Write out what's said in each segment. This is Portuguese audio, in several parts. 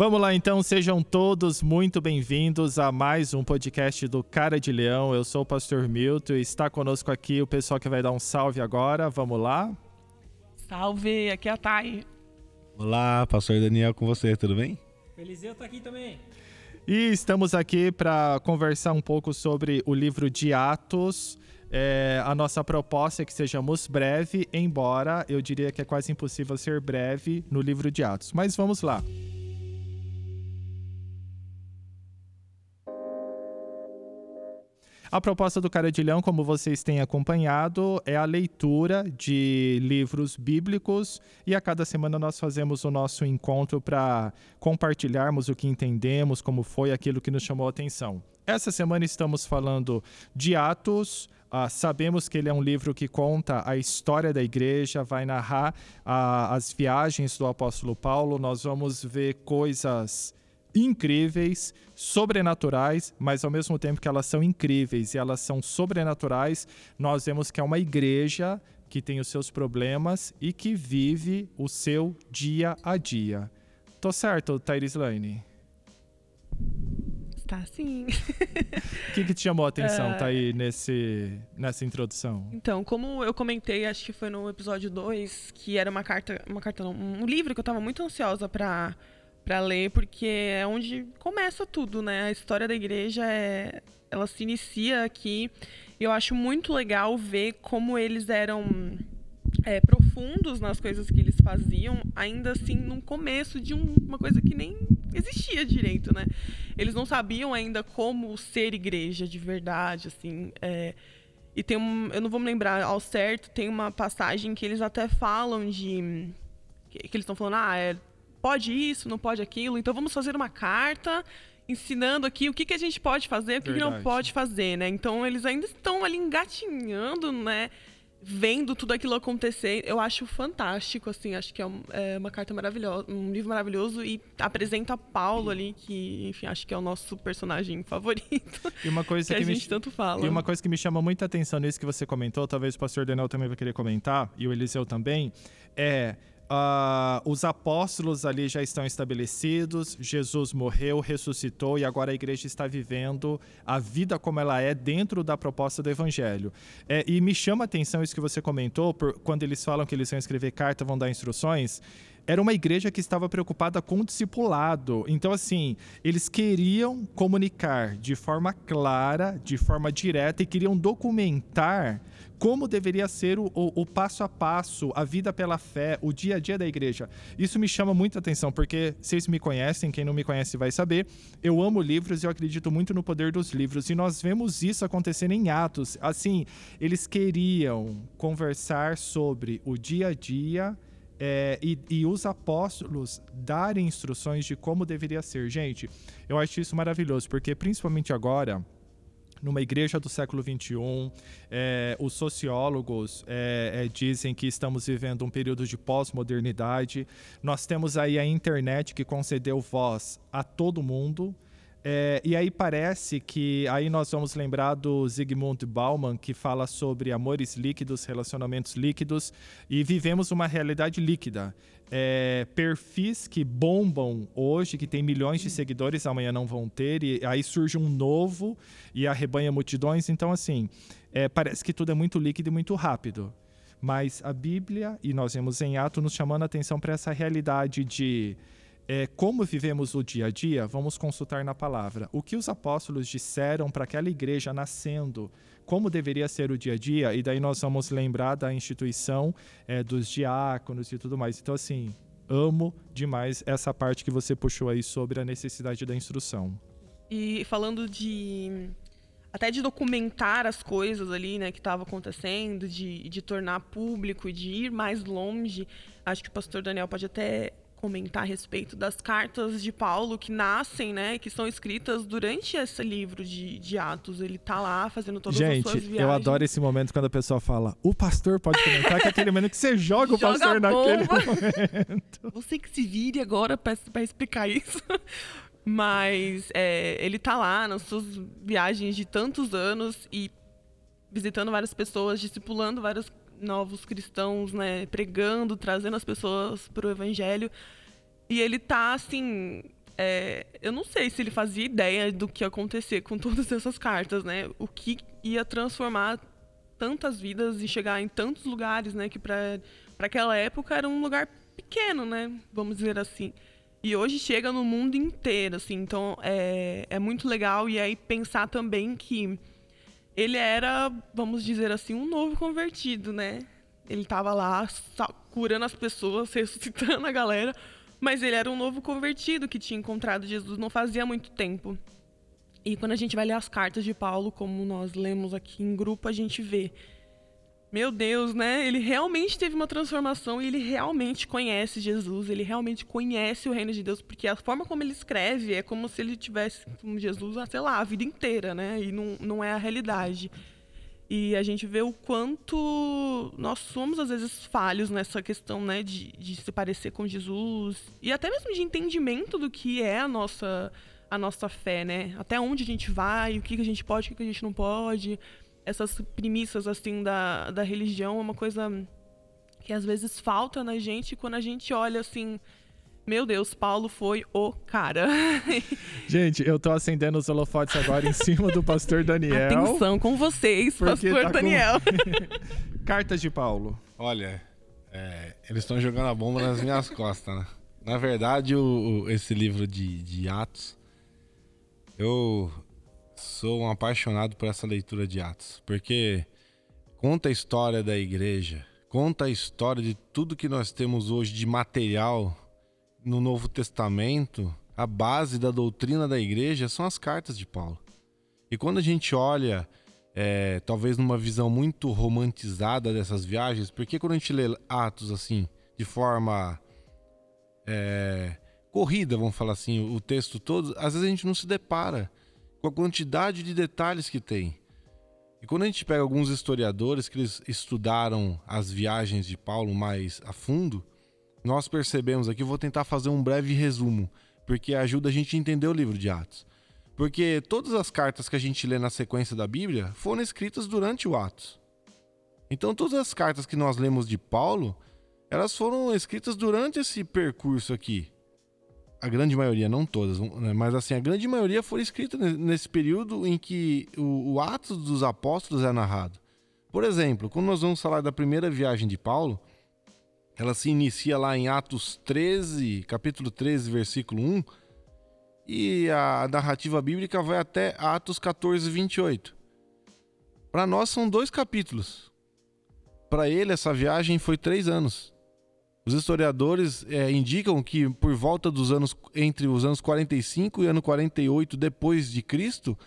Vamos lá então, sejam todos muito bem-vindos a mais um podcast do Cara de Leão. Eu sou o pastor Milton e está conosco aqui o pessoal que vai dar um salve agora. Vamos lá? Salve, aqui é a Thay. Olá, pastor Daniel com você, tudo bem? Eliseu tá aqui também. E estamos aqui para conversar um pouco sobre o livro de Atos. É, a nossa proposta é que sejamos breve, embora eu diria que é quase impossível ser breve no livro de Atos. Mas vamos lá. A proposta do Cara de Leão, como vocês têm acompanhado, é a leitura de livros bíblicos e a cada semana nós fazemos o nosso encontro para compartilharmos o que entendemos, como foi aquilo que nos chamou a atenção. Essa semana estamos falando de Atos. Uh, sabemos que ele é um livro que conta a história da igreja, vai narrar uh, as viagens do apóstolo Paulo. Nós vamos ver coisas incríveis, sobrenaturais, mas ao mesmo tempo que elas são incríveis e elas são sobrenaturais, nós vemos que é uma igreja que tem os seus problemas e que vive o seu dia a dia. Tô certo, Thaís Lane? Tá sim. O que, que te chamou a atenção, uh... tá aí nesse, nessa introdução? Então, como eu comentei, acho que foi no episódio 2, que era uma carta, uma carta não, um livro que eu tava muito ansiosa para para ler, porque é onde começa tudo, né? A história da igreja é, ela se inicia aqui. Eu acho muito legal ver como eles eram é, profundos nas coisas que eles faziam, ainda assim no começo de um, uma coisa que nem existia direito, né? Eles não sabiam ainda como ser igreja de verdade, assim. É, e tem um, eu não vou me lembrar ao certo, tem uma passagem que eles até falam de que, que eles estão falando, ah, é, pode isso, não pode aquilo. Então vamos fazer uma carta ensinando aqui o que, que a gente pode fazer, o que, que não pode fazer, né? Então eles ainda estão ali engatinhando, né? Vendo tudo aquilo acontecer, eu acho fantástico, assim, acho que é, um, é, uma carta maravilhosa, um livro maravilhoso e apresenta Paulo ali, que, enfim, acho que é o nosso personagem favorito. E uma coisa que, que a me, gente tanto fala. E uma coisa que me chama muita atenção nisso que você comentou, talvez o pastor Daniel também vai querer comentar, e o Eliseu também, é Uh, os apóstolos ali já estão estabelecidos, Jesus morreu, ressuscitou e agora a igreja está vivendo a vida como ela é dentro da proposta do evangelho. É, e me chama a atenção isso que você comentou, por, quando eles falam que eles vão escrever carta, vão dar instruções era uma igreja que estava preocupada com o discipulado. Então, assim, eles queriam comunicar de forma clara, de forma direta e queriam documentar como deveria ser o, o, o, passo a passo, a vida pela fé, o dia a dia da igreja. Isso me chama muita atenção, porque vocês me conhecem, quem não me conhece vai saber. Eu amo livros e eu acredito muito no poder dos livros. E nós vemos isso acontecendo em Atos. Assim, eles queriam conversar sobre o dia a dia. É, e, e, os apóstolos darem instruções de como deveria ser. Gente, eu acho isso maravilhoso, porque principalmente agora, numa igreja do século XXI. É, os sociólogos é, é, dizem que estamos vivendo um período de pós-modernidade. Nós temos aí a internet que concedeu voz a todo mundo. É, e aí parece que aí nós vamos lembrar do Zygmunt Bauman que fala sobre amores líquidos, relacionamentos líquidos e vivemos uma realidade líquida. É, perfis que bombam hoje, que tem milhões de seguidores, amanhã não vão ter, e aí surge um novo e arrebanha multidões. Então, assim, é, parece que tudo é muito líquido e muito rápido. Mas a Bíblia, e nós vemos em Ato, nos chamando a atenção para essa realidade de é, como vivemos o dia a dia, vamos consultar na palavra. O que os apóstolos disseram para aquela igreja nascendo, como deveria ser o dia a dia, e daí nós vamos lembrar da instituição é, dos diáconos e tudo mais. Então, assim, amo demais essa parte que você puxou aí sobre a necessidade da instrução. E falando de até de documentar as coisas ali, né, que estava acontecendo, de, de tornar público, de ir mais longe. Acho que o pastor Daniel pode até comentar a respeito das cartas de Paulo que nascem, né, que são escritas durante esse livro de, de Atos. Ele tá lá fazendo todas Gente, as suas viagens. eu adoro esse momento quando a pessoa fala, o pastor pode comentar, que é aquele momento que você joga o joga pastor naquele momento. Você que se vire agora para explicar isso. Mas é, ele tá lá nas suas viagens de tantos anos e visitando várias pessoas, discipulando vários novos cristãos, né, pregando, trazendo as pessoas para o evangelho. E ele tá assim, é, eu não sei se ele fazia ideia do que ia acontecer com todas essas cartas, né? O que ia transformar tantas vidas e chegar em tantos lugares, né? Que para aquela época era um lugar pequeno, né? Vamos dizer assim. E hoje chega no mundo inteiro, assim. Então é, é muito legal. E aí pensar também que ele era, vamos dizer assim, um novo convertido, né? Ele estava lá curando as pessoas, ressuscitando a galera, mas ele era um novo convertido que tinha encontrado Jesus não fazia muito tempo. E quando a gente vai ler as cartas de Paulo, como nós lemos aqui em grupo, a gente vê meu Deus, né? Ele realmente teve uma transformação e ele realmente conhece Jesus, ele realmente conhece o reino de Deus, porque a forma como ele escreve é como se ele tivesse como Jesus, sei lá, a vida inteira, né? E não, não é a realidade. E a gente vê o quanto nós somos, às vezes, falhos nessa questão, né? De, de se parecer com Jesus. E até mesmo de entendimento do que é a nossa, a nossa fé, né? Até onde a gente vai, o que a gente pode, o que a gente não pode essas premissas assim da, da religião é uma coisa que às vezes falta na gente quando a gente olha assim meu Deus, Paulo foi o cara. Gente, eu tô acendendo os holofotes agora em cima do pastor Daniel. Atenção com vocês, pastor tá Daniel. Com... Cartas de Paulo. Olha, é, eles estão jogando a bomba nas minhas costas, né? Na verdade, o, o, esse livro de, de Atos, eu, Sou um apaixonado por essa leitura de Atos, porque conta a história da igreja, conta a história de tudo que nós temos hoje de material no Novo Testamento. A base da doutrina da igreja são as cartas de Paulo. E quando a gente olha, é, talvez numa visão muito romantizada dessas viagens, porque quando a gente lê Atos assim, de forma é, corrida, vamos falar assim, o texto todo, às vezes a gente não se depara com a quantidade de detalhes que tem. E quando a gente pega alguns historiadores que eles estudaram as viagens de Paulo mais a fundo, nós percebemos aqui, vou tentar fazer um breve resumo, porque ajuda a gente a entender o livro de Atos. Porque todas as cartas que a gente lê na sequência da Bíblia foram escritas durante o Atos. Então todas as cartas que nós lemos de Paulo, elas foram escritas durante esse percurso aqui a grande maioria, não todas, né, mas assim, a grande maioria foi escrita nesse período em que o, o Atos dos Apóstolos é narrado. Por exemplo, quando nós vamos falar da primeira viagem de Paulo, ela se inicia lá em Atos 13, capítulo 13, versículo 1, e a narrativa bíblica vai até Atos 14, 28. Para nós são dois capítulos. Para ele, essa viagem foi três anos. Os historiadores é, indicam que por volta dos anos entre os anos 45 e ano 48 depois de Cristo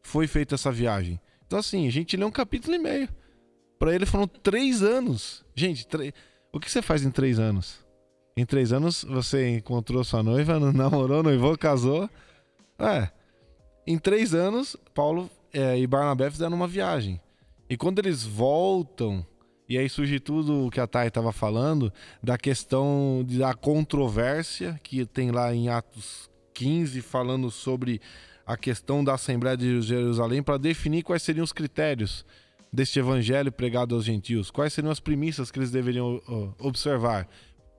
foi feita essa viagem. Então assim, a gente lê um capítulo e meio. Para ele foram três anos. Gente, o que você faz em três anos? Em três anos você encontrou sua noiva, namorou, noivou, casou. É. Em três anos, Paulo é, e Barnabé fizeram uma viagem. E quando eles voltam e aí surge tudo o que a Thay estava falando da questão da controvérsia que tem lá em Atos 15 falando sobre a questão da Assembleia de Jerusalém para definir quais seriam os critérios deste evangelho pregado aos gentios, quais seriam as premissas que eles deveriam observar.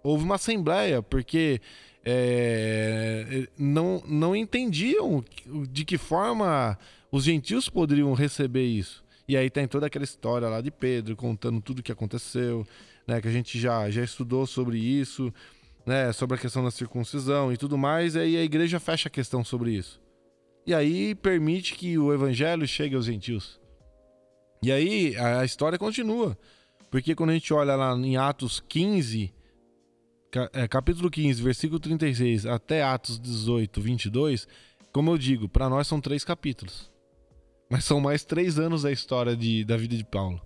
Houve uma assembleia porque é, não, não entendiam de que forma os gentios poderiam receber isso. E aí tem toda aquela história lá de Pedro contando tudo o que aconteceu, né? Que a gente já, já estudou sobre isso, né? Sobre a questão da circuncisão e tudo mais. E aí a igreja fecha a questão sobre isso. E aí permite que o evangelho chegue aos gentios. E aí a história continua. Porque quando a gente olha lá em Atos 15, é, capítulo 15, versículo 36, até Atos 18, 22, como eu digo, para nós são três capítulos. Mas são mais três anos da história de, da vida de Paulo.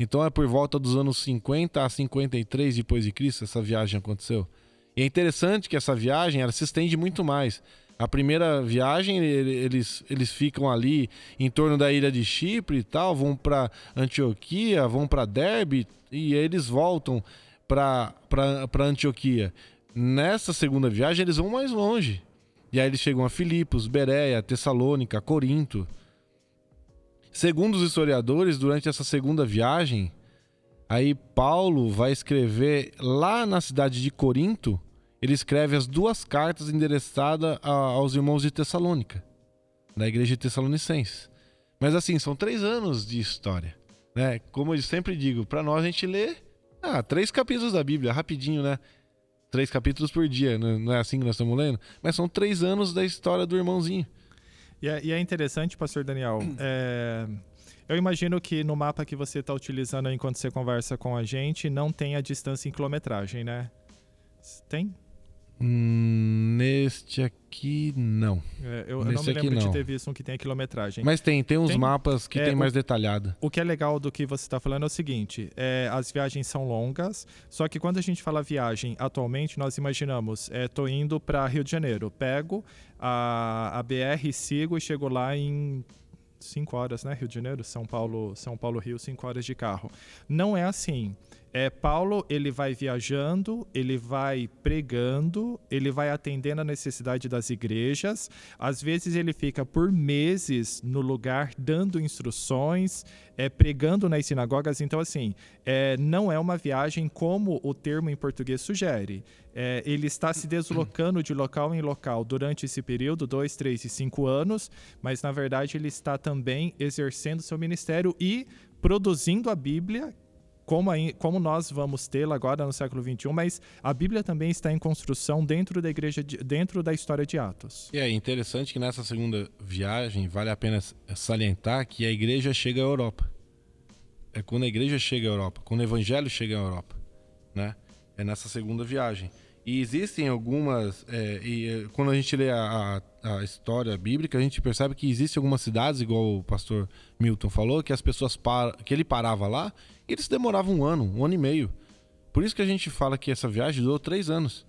Então é por volta dos anos 50 a 53 depois de Cristo essa viagem aconteceu. E é interessante que essa viagem ela se estende muito mais. A primeira viagem eles, eles ficam ali em torno da ilha de Chipre e tal, vão para Antioquia, vão para Derbe e eles voltam para Antioquia. Nessa segunda viagem eles vão mais longe. E aí eles chegam a Filipos, Bereia, Tessalônica, Corinto. Segundo os historiadores, durante essa segunda viagem, aí Paulo vai escrever lá na cidade de Corinto ele escreve as duas cartas endereçadas aos irmãos de Tessalônica, da igreja de Tessalonicenses. Mas assim, são três anos de história. Né? Como eu sempre digo, para nós a gente lê ah, três capítulos da Bíblia, rapidinho, né? Três capítulos por dia, não é assim que nós estamos lendo? Mas são três anos da história do irmãozinho. E é, e é interessante, pastor Daniel, é, eu imagino que no mapa que você está utilizando enquanto você conversa com a gente, não tem a distância em quilometragem, né? Tem? Hum, neste aqui, não. É, eu, eu, não me lembro de ter visto um que tem a quilometragem. Mas tem, tem uns tem, mapas que é, tem mais detalhado. O que é legal do que você está falando é o seguinte: é, as viagens são longas, só que quando a gente fala viagem, atualmente nós imaginamos, é, tô indo para Rio de Janeiro, pego a, a BR, sigo e chego lá em cinco horas, né? Rio de Janeiro, São Paulo, São Paulo, Rio, cinco horas de carro. Não é assim. É, Paulo ele vai viajando, ele vai pregando, ele vai atendendo a necessidade das igrejas. Às vezes ele fica por meses no lugar dando instruções, é, pregando nas sinagogas. Então assim, é, não é uma viagem como o termo em português sugere. É, ele está se deslocando de local em local durante esse período, dois, três e cinco anos, mas na verdade ele está também exercendo seu ministério e produzindo a Bíblia como, a, como nós vamos tê-la agora no século XXI, mas a Bíblia também está em construção dentro da igreja, de, dentro da história de Atos. E é interessante que nessa segunda viagem vale a pena salientar que a igreja chega à Europa. É quando a igreja chega à Europa, quando o evangelho chega à Europa, né? É nessa segunda viagem. E existem algumas. É, e, é, quando a gente lê a, a, a, história bíblica, a gente percebe que existem algumas cidades, igual o pastor Milton falou, que as pessoas par, que ele parava lá e eles demoravam um ano, um ano e meio. Por isso que a gente fala que essa viagem durou três anos.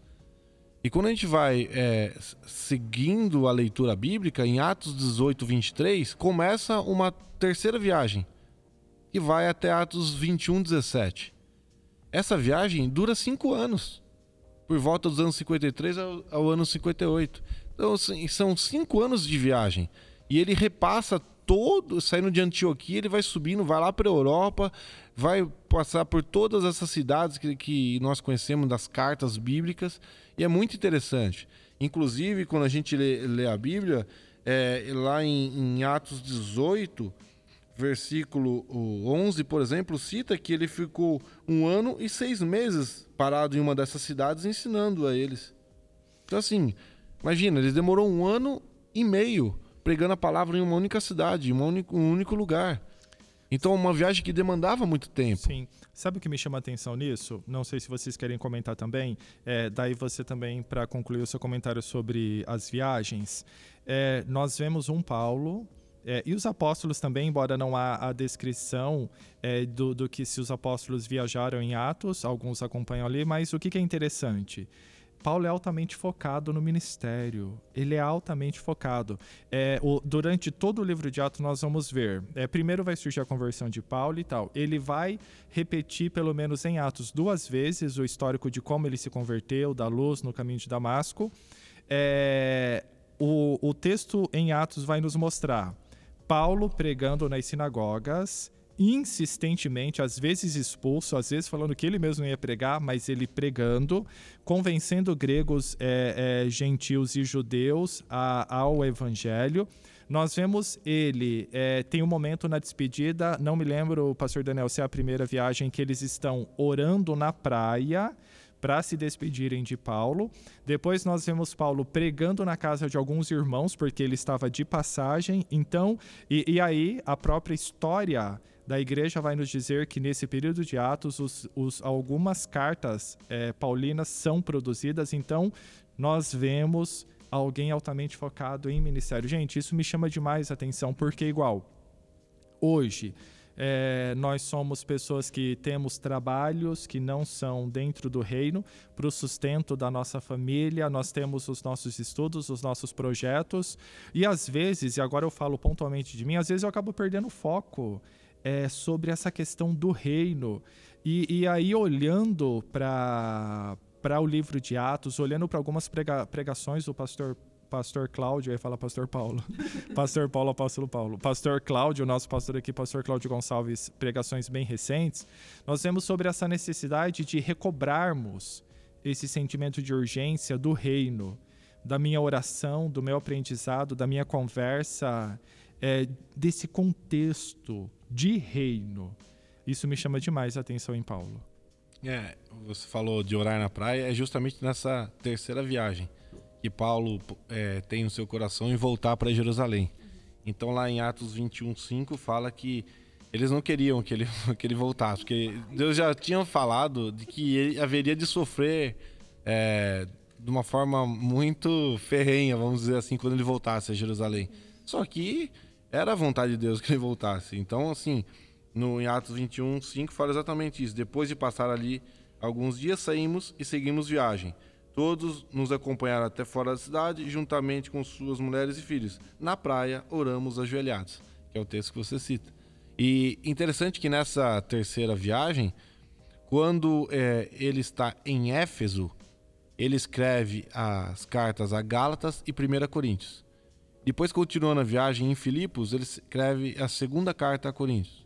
E quando a gente vai é, seguindo a leitura bíblica, em Atos 18, 23, começa uma terceira viagem, que vai até Atos 21, 17. Essa viagem dura cinco anos por volta dos anos 53 ao, ao ano 58. Então, assim, são cinco anos de viagem. E ele repassa todo, saindo de Antioquia, ele vai subindo, vai lá para a Europa, vai passar por todas essas cidades que, que nós conhecemos das cartas bíblicas. E é muito interessante. Inclusive, quando a gente lê, lê a Bíblia, é, lá em, em Atos 18 versículo 11, por exemplo, cita que ele ficou um ano e seis meses parado em uma dessas cidades ensinando a eles. Então, assim, imagina, ele demorou um ano e meio pregando a palavra em uma única cidade, em um único, lugar. Então, uma viagem que demandava muito tempo. Sim. Sabe o que me chama a atenção nisso? Não sei se vocês querem comentar também. É, daí você também, para concluir o seu comentário sobre as viagens. É, nós vemos um Paulo é, e os apóstolos também, embora não há a descrição é, do, do, que se os apóstolos viajaram em Atos, alguns acompanham ali, mas o que, que é interessante? Paulo é altamente focado no ministério. Ele é altamente focado. É, o, durante todo o livro de Atos, nós vamos ver. É, primeiro vai surgir a conversão de Paulo e tal. Ele vai repetir, pelo menos em Atos, duas vezes o histórico de como ele se converteu da luz no caminho de Damasco. É, o, o texto em Atos vai nos mostrar Paulo pregando nas sinagogas, insistentemente, às vezes expulso, às vezes falando que ele mesmo ia pregar, mas ele pregando, convencendo gregos, é, é, gentios e judeus a, ao evangelho. Nós vemos ele, é, tem um momento na despedida, não me lembro, pastor Daniel, se é a primeira viagem que eles estão orando na praia para se despedirem de Paulo. Depois nós vemos Paulo pregando na casa de alguns irmãos, porque ele estava de passagem. Então, e, e aí a própria história da igreja vai nos dizer que nesse período de Atos os, os, algumas cartas é, paulinas são produzidas. Então, nós vemos alguém altamente focado em ministério. Gente, isso me chama demais a atenção, porque igual hoje é, nós somos pessoas que temos trabalhos que não são dentro do reino para o sustento da nossa família, nós temos os nossos estudos, os nossos projetos, e às vezes, e agora eu falo pontualmente de mim, às vezes eu acabo perdendo foco é, sobre essa questão do reino. E, e aí, olhando para o livro de Atos, olhando para algumas prega, pregações do pastor pastor Cláudio, ia falar pastor Paulo. pastor Paulo, apóstolo Paulo. Pastor Cláudio, nosso pastor aqui, pastor Cláudio Gonçalves, pregações bem recentes, nós vemos sobre essa necessidade de recobrarmos esse sentimento de urgência do reino, da minha oração, do meu aprendizado, da minha conversa, é, desse contexto de reino. Isso me chama demais a atenção em Paulo. É, você falou de orar na praia, é justamente nessa terceira viagem que Paulo é, tem no seu coração em voltar para Jerusalém. Então lá em Atos 21, 5 fala que eles não queriam que ele, que ele voltasse, porque Deus já tinha falado de que ele haveria de sofrer é, de uma forma muito ferrenha, vamos dizer assim, quando ele voltasse a Jerusalém. Só que era a vontade de Deus que ele voltasse. Então, assim, no, em Atos 21, 5 fala exatamente isso. Depois de passar ali alguns dias, saímos e seguimos viagem. Todos nos acompanharam até fora da cidade, juntamente com suas mulheres e filhos. Na praia, oramos ajoelhados, que é o texto que você cita. E interessante que nessa terceira viagem, quando é, ele está em Éfeso, ele escreve as cartas a Gálatas e 1 Coríntios. Depois, continuando a viagem em Filipos, ele escreve a segunda carta a Coríntios.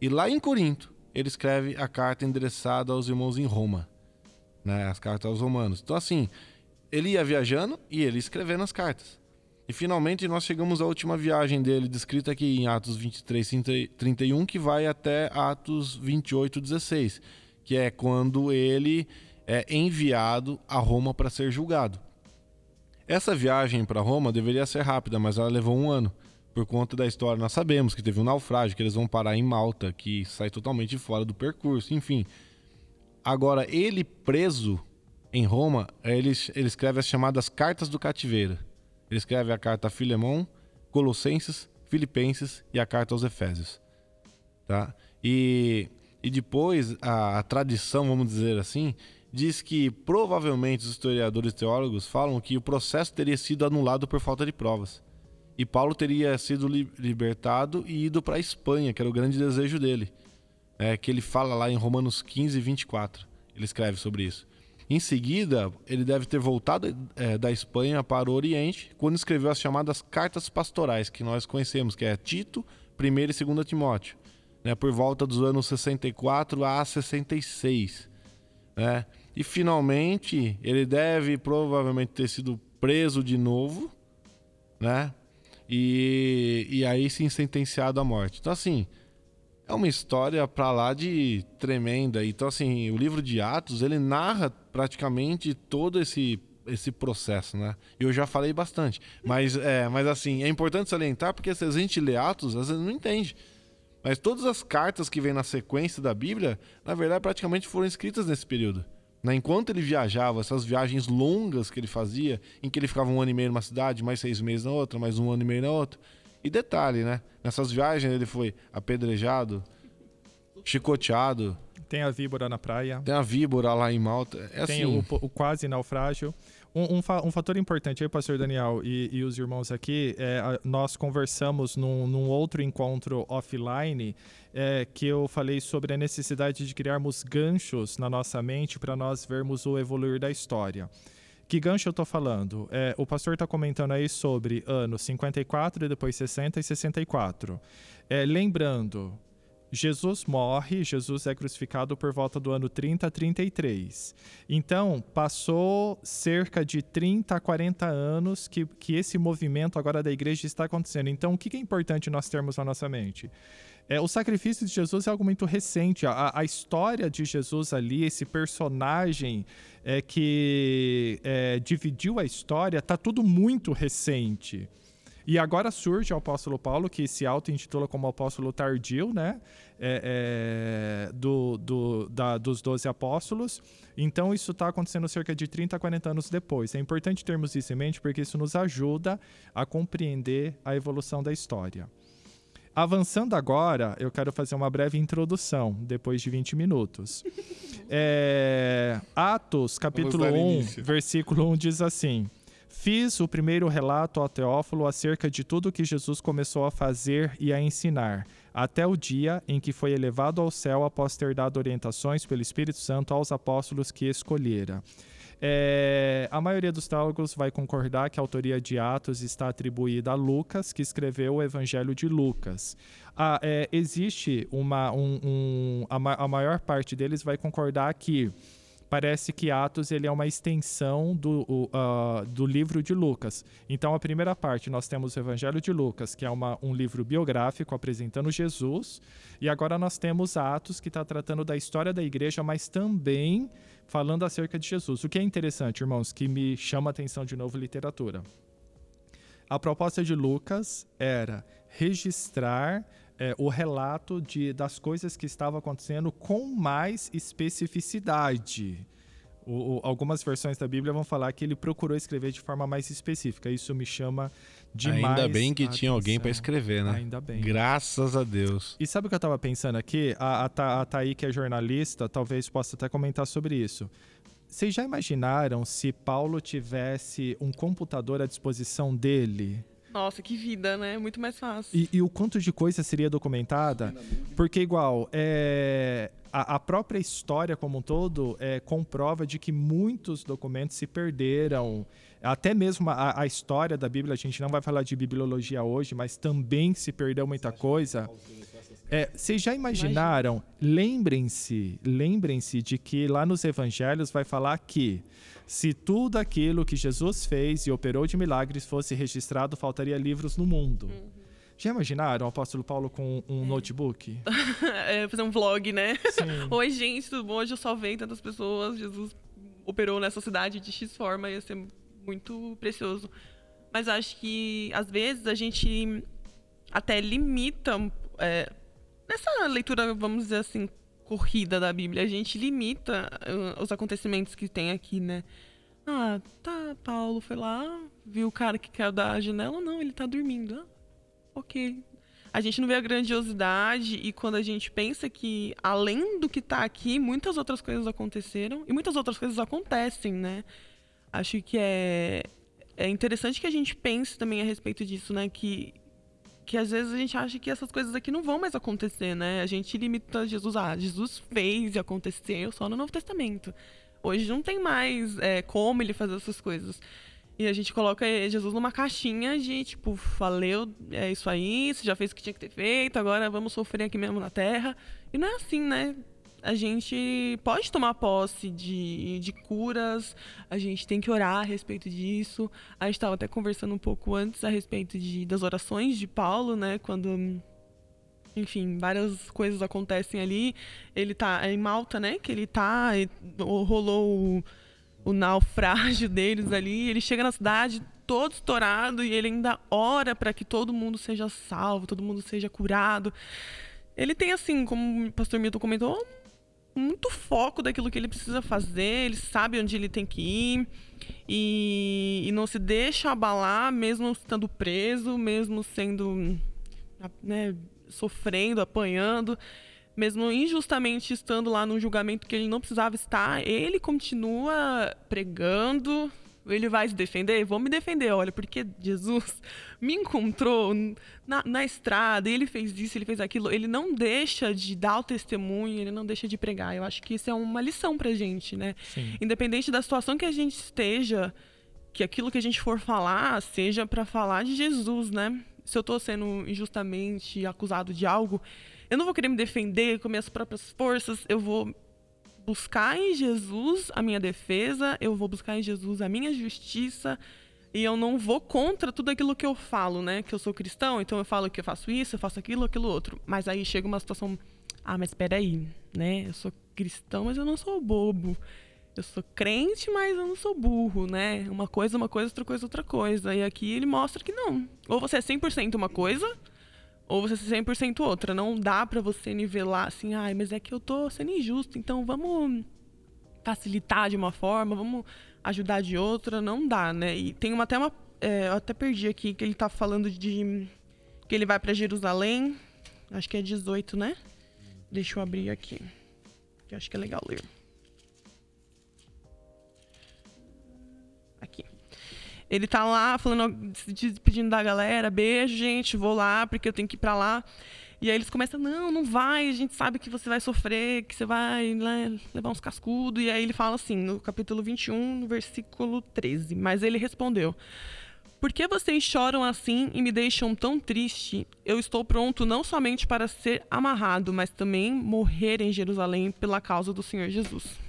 E lá em Corinto, ele escreve a carta endereçada aos irmãos em Roma, né, as cartas aos romanos. Então, assim, ele ia viajando e ele escrevendo as cartas. E finalmente nós chegamos à última viagem dele, descrita aqui em Atos 23, 31, que vai até Atos 28, 16, que é quando ele é enviado a Roma para ser julgado. Essa viagem para Roma deveria ser rápida, mas ela levou um ano. Por conta da história, nós sabemos que teve um naufrágio, que eles vão parar em Malta, que sai totalmente fora do percurso, enfim. Agora, ele preso em Roma, ele, ele escreve as chamadas cartas do cativeiro. Ele escreve a carta a Filemão, Colossenses, Filipenses e a carta aos Efésios. Tá? E, e depois, a, a tradição, vamos dizer assim, diz que provavelmente os historiadores teólogos falam que o processo teria sido anulado por falta de provas. E Paulo teria sido libertado e ido para a Espanha, que era o grande desejo dele. É, que ele fala lá em Romanos 15, 24. Ele escreve sobre isso. Em seguida, ele deve ter voltado é, da Espanha para o Oriente, quando escreveu as chamadas cartas pastorais, que nós conhecemos, que é Tito, 1 e 2 Timóteo, né, por volta dos anos 64 a 66. Né? E finalmente, ele deve provavelmente ter sido preso de novo, né? E, e aí sim sentenciado à morte. Então, assim, é uma história para lá de tremenda. Então, assim, o livro de Atos, ele narra praticamente todo esse esse processo, né? Eu já falei bastante, mas é, mas assim, é importante salientar porque se a gente lê Atos, às vezes não entende. Mas todas as cartas que vêm na sequência da Bíblia, na verdade, praticamente foram escritas nesse período. Né? Enquanto ele viajava, essas viagens longas que ele fazia, em que ele ficava um ano e meio numa cidade, mais seis meses na outra, mais um ano e meio na outra. E detalhe, né? Nessas viagens ele foi apedrejado, chicoteado. Tem a víbora na praia. Tem a víbora lá em Malta. É Tem assim... o, o quase naufrágio. Um, um, fa um, fator importante aí, pastor Daniel e, e os irmãos aqui, é, a, nós conversamos num, num, outro encontro offline é, que eu falei sobre a necessidade de criarmos ganchos na nossa mente para nós vermos o evoluir da história. Que gancho eu estou falando? É, o pastor está comentando aí sobre anos 54 e depois 60 e 64. É, lembrando, Jesus morre, Jesus é crucificado por volta do ano 30 a 33. Então, passou cerca de 30 a 40 anos que, que esse movimento agora da igreja está acontecendo. Então, o que é importante nós termos na nossa mente? É, o sacrifício de Jesus é algo muito recente. A, a história de Jesus ali, esse personagem é, que é, dividiu a história, está tudo muito recente. E agora surge o apóstolo Paulo, que se auto-intitula como apóstolo tardio, né? É, é, do, do, da, dos doze apóstolos. Então, isso está acontecendo cerca de 30 a 40 anos depois. É importante termos isso em mente, porque isso nos ajuda a compreender a evolução da história. Avançando agora, eu quero fazer uma breve introdução, depois de 20 minutos. É, Atos, capítulo 1, início. versículo 1 diz assim: Fiz o primeiro relato ao Teófilo acerca de tudo que Jesus começou a fazer e a ensinar, até o dia em que foi elevado ao céu após ter dado orientações pelo Espírito Santo aos apóstolos que escolhera. É, a maioria dos teólogos vai concordar que a autoria de Atos está atribuída a Lucas, que escreveu o Evangelho de Lucas. Ah, é, existe uma. Um, um, a, a maior parte deles vai concordar que parece que Atos ele é uma extensão do, uh, do livro de Lucas. Então, a primeira parte, nós temos o Evangelho de Lucas, que é uma, um livro biográfico apresentando Jesus, e agora nós temos Atos, que está tratando da história da igreja, mas também falando acerca de Jesus. O que é interessante, irmãos, que me chama a atenção de novo literatura. A proposta de Lucas era registrar é, o relato de, das coisas que estavam acontecendo com mais especificidade. O, o, algumas versões da Bíblia vão falar que ele procurou escrever de forma mais específica. Isso me chama demais. Ainda bem que tinha alguém para escrever, né? Ainda bem. Graças a Deus. E sabe o que eu estava pensando aqui? A, a, a Thaí, que é jornalista, talvez possa até comentar sobre isso. Vocês já imaginaram se Paulo tivesse um computador à disposição dele? Nossa, que vida, né? Muito mais fácil. E, e o quanto de coisa seria documentada? Porque, igual, é, a, a, própria história como um todo é, comprova de que muitos documentos se perderam. Até mesmo a, a, história da Bíblia, a gente não vai falar de bibliologia hoje, mas também se perdeu muita coisa. É, vocês já imaginaram? Lembrem-se, lembrem-se de que lá nos evangelhos vai falar que se tudo aquilo que Jesus fez e operou de milagres fosse registrado, faltaria livros no mundo. Uhum. Já imaginaram o apóstolo Paulo com um é. notebook? é, fazer um vlog, né? Sim. Oi, gente, tudo bom? Hoje eu salvei tantas pessoas. Jesus operou nessa cidade de X forma, ia ser muito precioso. Mas acho que, às vezes, a gente até limita é, nessa leitura, vamos dizer assim, corrida da Bíblia, a gente limita uh, os acontecimentos que tem aqui, né? Ah, tá, Paulo foi lá, viu o cara que caiu da janela, não, ele tá dormindo. Ah, ok. A gente não vê a grandiosidade e quando a gente pensa que, além do que tá aqui, muitas outras coisas aconteceram e muitas outras coisas acontecem, né? Acho que é, é interessante que a gente pense também a respeito disso, né? Que que às vezes a gente acha que essas coisas aqui não vão mais acontecer, né? A gente limita Jesus, ah, Jesus fez e aconteceu só no Novo Testamento. Hoje não tem mais é, como ele fazer essas coisas. E a gente coloca Jesus numa caixinha de, tipo, valeu, é isso aí, você já fez o que tinha que ter feito, agora vamos sofrer aqui mesmo na Terra. E não é assim, né? A gente pode tomar posse de, de curas, a gente tem que orar a respeito disso. A gente estava até conversando um pouco antes a respeito de, das orações de Paulo, né? Quando, enfim, várias coisas acontecem ali. Ele tá é em Malta, né? Que ele tá, rolou o, o naufrágio deles ali. Ele chega na cidade todo estourado e ele ainda ora para que todo mundo seja salvo, todo mundo seja curado. Ele tem, assim, como o pastor Milton comentou, muito foco daquilo que ele precisa fazer, ele sabe onde ele tem que ir e, e não se deixa abalar, mesmo estando preso, mesmo sendo. Né, sofrendo, apanhando, mesmo injustamente estando lá num julgamento que ele não precisava estar, ele continua pregando, ele vai se defender? Vou me defender, olha, porque Jesus me encontrou na, na estrada, ele fez isso, ele fez aquilo. Ele não deixa de dar o testemunho, ele não deixa de pregar. Eu acho que isso é uma lição pra gente, né? Sim. Independente da situação que a gente esteja, que aquilo que a gente for falar seja para falar de Jesus, né? Se eu tô sendo injustamente acusado de algo, eu não vou querer me defender com minhas próprias forças, eu vou buscar em Jesus a minha defesa, eu vou buscar em Jesus a minha justiça e eu não vou contra tudo aquilo que eu falo, né? Que eu sou cristão, então eu falo que eu faço isso, eu faço aquilo, aquilo outro. Mas aí chega uma situação, ah, mas espera aí, né? Eu sou cristão, mas eu não sou bobo. Eu sou crente, mas eu não sou burro, né? Uma coisa, uma coisa, outra coisa, outra coisa. E aqui ele mostra que não. Ou você é 100% uma coisa, ou você ser 100% outra. Não dá para você nivelar assim, ai, mas é que eu tô sendo injusto, então vamos facilitar de uma forma, vamos ajudar de outra. Não dá, né? E tem uma, até uma. É, eu até perdi aqui que ele tá falando de. que ele vai para Jerusalém. Acho que é 18, né? Deixa eu abrir aqui. Que acho que é legal ler. Ele tá lá falando, pedindo da galera, beijo, gente, vou lá porque eu tenho que ir para lá. E aí eles começam, não, não vai, a gente sabe que você vai sofrer, que você vai né, levar uns cascudos. E aí ele fala assim, no capítulo 21, no versículo 13. Mas ele respondeu: Por que vocês choram assim e me deixam tão triste? Eu estou pronto não somente para ser amarrado, mas também morrer em Jerusalém pela causa do Senhor Jesus.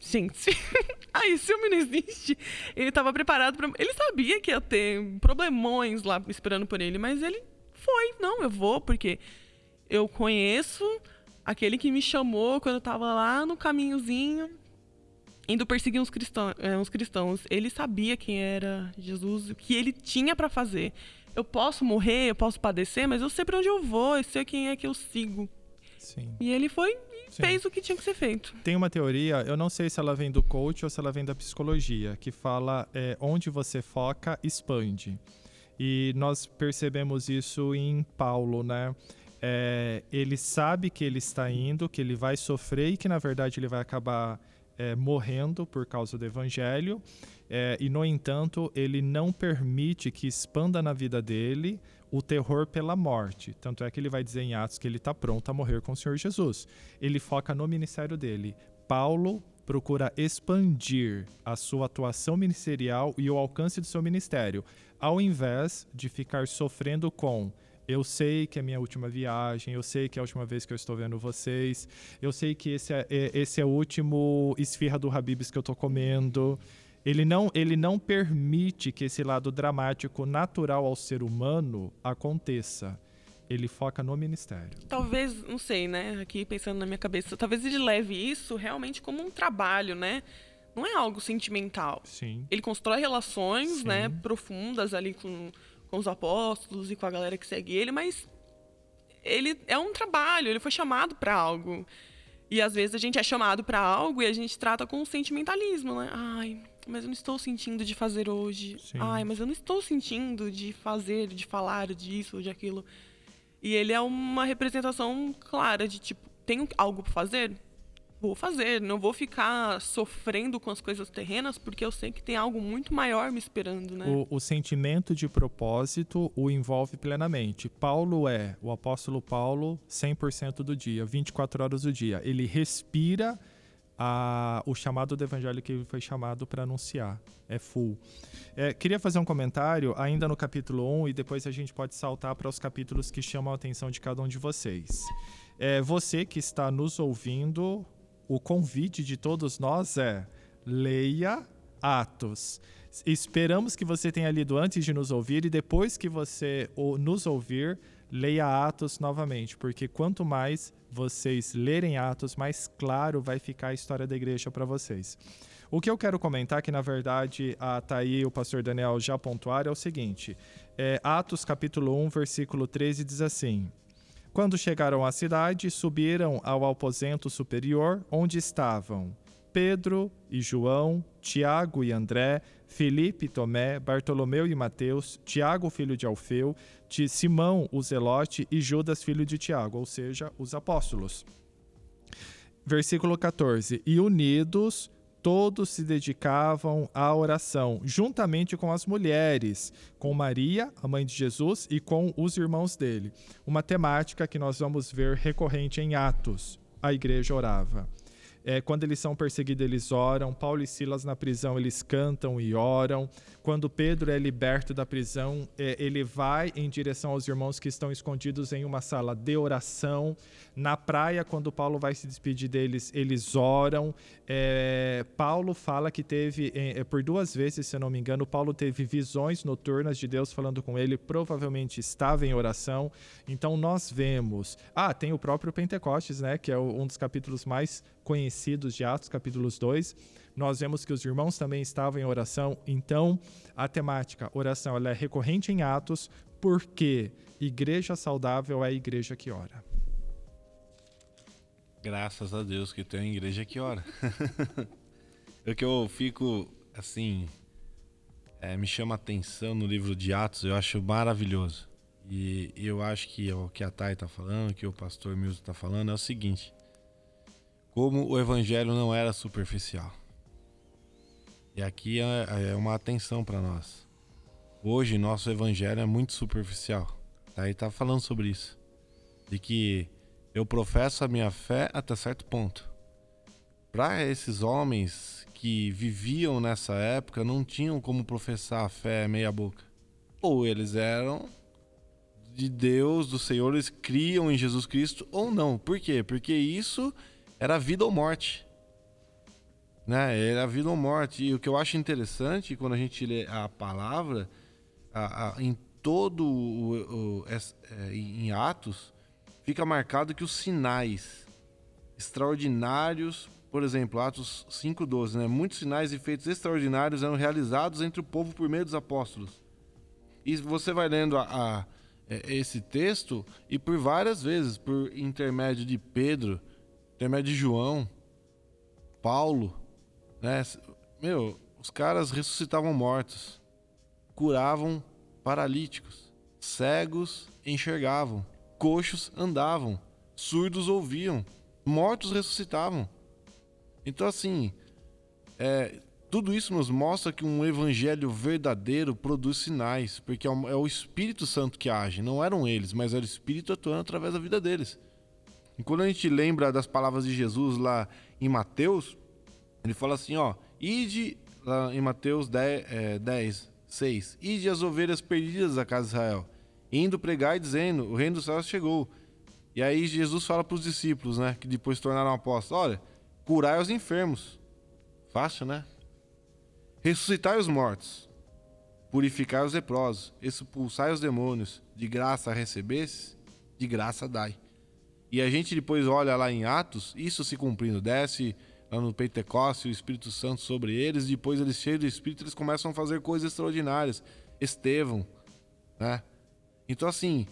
Gente, aí se o menino existe, ele tava preparado para, ele sabia que ia ter problemões lá esperando por ele, mas ele foi, não, eu vou porque eu conheço aquele que me chamou quando eu tava lá no caminhozinho indo perseguir uns cristãos, é, uns cristãos. Ele sabia quem era Jesus, o que ele tinha para fazer. Eu posso morrer, eu posso padecer, mas eu sei para onde eu vou, eu sei quem é que eu sigo. Sim. E ele foi e Sim. fez o que tinha que ser feito. Tem uma teoria, eu não sei se ela vem do coach ou se ela vem da psicologia, que fala é, onde você foca, expande. E nós percebemos isso em Paulo, né? É, ele sabe que ele está indo, que ele vai sofrer e que na verdade ele vai acabar é, morrendo por causa do evangelho. É, e no entanto, ele não permite que expanda na vida dele o terror pela morte. Tanto é que ele vai dizer em Atos que ele está pronto a morrer com o Senhor Jesus. Ele foca no ministério dele. Paulo procura expandir a sua atuação ministerial e o alcance do seu ministério, ao invés de ficar sofrendo com eu sei que é minha última viagem, eu sei que é a última vez que eu estou vendo vocês, eu sei que esse é, é- esse é o último esfirra do Habibs que eu estou comendo. Ele não, ele não permite que esse lado dramático natural ao ser humano aconteça. Ele foca no ministério. Talvez, não sei, né? Aqui pensando na minha cabeça, talvez ele leve isso realmente como um trabalho, né? Não é algo sentimental. Sim. Ele constrói relações, Sim. né, profundas ali com, com os apóstolos e com a galera que segue ele, mas ele é um trabalho, ele foi chamado para algo. E às vezes a gente é chamado para algo e a gente trata com sentimentalismo, né? Ai, mas eu não estou sentindo de fazer hoje. Sim. Ai, mas eu não estou sentindo de fazer, de falar disso ou de aquilo. E ele é uma representação clara de tipo, tenho algo para fazer? Vou fazer, não vou ficar sofrendo com as coisas terrenas, porque eu sei que tem algo muito maior me esperando, né? O, o sentimento de propósito o envolve plenamente. Paulo é, o apóstolo Paulo, 100% do dia, 24 horas do dia. Ele respira a- o chamado do evangelho que ele foi chamado para anunciar. É full. É, queria fazer um comentário ainda no capítulo 1 e depois a gente pode saltar para os capítulos que chamam a atenção de cada um de vocês. É, você que está nos ouvindo, o convite de todos nós é leia Atos. Esperamos que você tenha lido antes de nos ouvir e depois que você nos ouvir, leia Atos novamente, porque quanto mais vocês lerem Atos, mais claro vai ficar a história da igreja para vocês. O que eu quero comentar, que na verdade a Thaí e o pastor Daniel já pontuaram, é o seguinte: é, Atos capítulo 1, versículo 13 diz assim. Quando chegaram à cidade, subiram ao aposento superior, onde estavam Pedro e João, Tiago e André, Felipe Tomé, Bartolomeu e Mateus, Tiago, filho de Alfeu, Ti- Simão, o Zelote e Judas, filho de Tiago, ou seja, os apóstolos. Versículo 14: E unidos, todos se dedicavam à oração, juntamente com as mulheres, com Maria, a mãe de Jesus, e com os irmãos dele. Uma temática que nós vamos ver recorrente em Atos. A igreja orava. É, quando eles são perseguidos, eles oram. Paulo e Silas na prisão, eles cantam e oram. Quando Pedro é liberto da prisão, é, ele vai em direção aos irmãos que estão escondidos em uma sala de oração. Na praia, quando Paulo vai se despedir deles, eles oram. É, Paulo fala que teve, é, por duas vezes, se eu não me engano, Paulo teve visões noturnas de Deus falando com ele, provavelmente estava em oração. Então nós vemos. Ah, tem o próprio Pentecostes, né? Que é um dos capítulos mais conhecidos de Atos, capítulos 2. Nós vemos que os irmãos também estavam em oração. Então, a temática oração ela é recorrente em Atos, porque igreja saudável é a igreja que ora. Graças a Deus que tem uma igreja que ora. o que eu fico, assim, é, me chama a atenção no livro de Atos, eu acho maravilhoso. E eu acho que o que a Thay tá falando, que o pastor Milton tá falando, é o seguinte. Como o evangelho não era superficial. E aqui é, é uma atenção para nós. Hoje nosso evangelho é muito superficial. Thay tá falando sobre isso. De que eu professo a minha fé até certo ponto. Para esses homens que viviam nessa época, não tinham como professar a fé meia boca. Ou eles eram de Deus, do Senhor, eles criam em Jesus Cristo ou não. Por quê? Porque isso era vida ou morte. Né? Era vida ou morte. E o que eu acho interessante quando a gente lê a palavra, a, a, em todo o, o é, em Atos, fica marcado que os sinais extraordinários, por exemplo, Atos 5:12, né? Muitos sinais e feitos extraordinários eram realizados entre o povo por meio dos apóstolos. E você vai lendo a, a, é, esse texto e por várias vezes, por intermédio de Pedro, intermédio de João, Paulo, né? Meu, os caras ressuscitavam mortos, curavam paralíticos, cegos enxergavam, coxos andavam, surdos ouviam, mortos ressuscitavam. Então, assim, é, tudo isso nos mostra que um evangelho verdadeiro produz sinais, porque é, é o Espírito Santo que age, não eram eles, mas era o Espírito atuando através da vida deles. E quando a gente lembra das palavras de Jesus lá em Mateus, ele fala assim, ó, ide, lá em Mateus 10, é, 10 6, ide as ovelhas perdidas da casa de Israel, indo pregar e dizendo, o reino dos céus chegou. E aí Jesus fala para os discípulos, né, que depois tornaram apóstolos, olha, curai os enfermos. Fácil, né? Ressuscitai os mortos, purificai os leprosos, expulsai os demônios, de graça recebesse, de graça dai. E a gente depois olha lá em Atos, isso se cumprindo, desce lá no Pentecoste o Espírito Santo sobre eles, depois eles cheios do Espírito, eles começam a fazer coisas extraordinárias. Estevão, né? Então assim,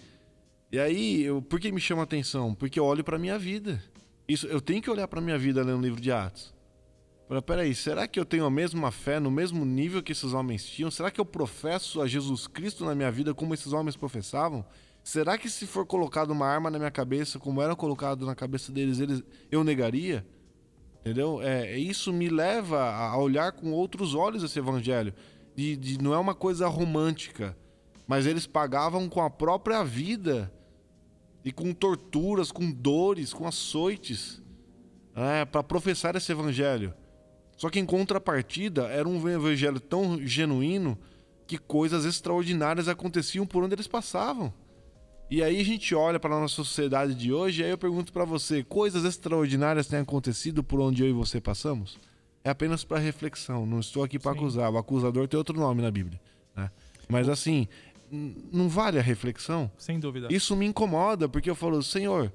e aí, eu, por que me chama atenção? Porque eu olho para minha vida. Isso, eu tenho que olhar para minha vida lendo o livro de Atos. Para peraí, será que eu tenho a mesma fé no mesmo nível que esses homens tinham? Será que eu professo a Jesus Cristo na minha vida como esses homens professavam? Será que se for colocado uma arma na minha cabeça, como era colocado na cabeça deles, eles, eu negaria? Entendeu? É, isso me leva a olhar com outros olhos esse evangelho. De, de, não é uma coisa romântica, mas eles pagavam com a própria vida e com torturas, com dores, com açoites, é, para professar esse evangelho. Só que em contrapartida, era um evangelho tão genuíno que coisas extraordinárias aconteciam por onde eles passavam. E aí a gente olha para a nossa sociedade de hoje e aí eu pergunto para você, coisas extraordinárias têm acontecido por onde eu e você passamos? É apenas para reflexão, não estou aqui para acusar. O acusador tem outro nome na Bíblia. Né? Mas assim, não vale a reflexão? Sem dúvida. Isso me incomoda, porque eu falo, Senhor,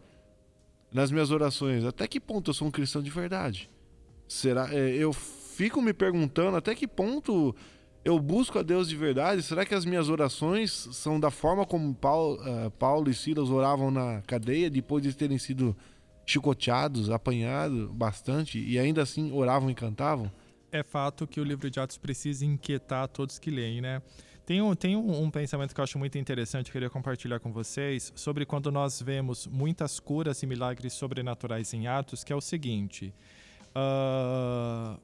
nas minhas orações, até que ponto eu sou um cristão de verdade? Será? É, eu fico me perguntando até que ponto eu busco a Deus de verdade? Será que as minhas orações são da forma como Paulo, uh, Paulo e Silas oravam na cadeia, depois de terem sido chicoteados, apanhados bastante, e ainda assim oravam e cantavam? É fato que o livro de Atos precisa inquietar todos que leem, né? Tem, um, tem um, um, pensamento que eu acho muito interessante, queria compartilhar com vocês, sobre quando nós vemos muitas curas e milagres sobrenaturais em Atos, que é o seguinte: uh,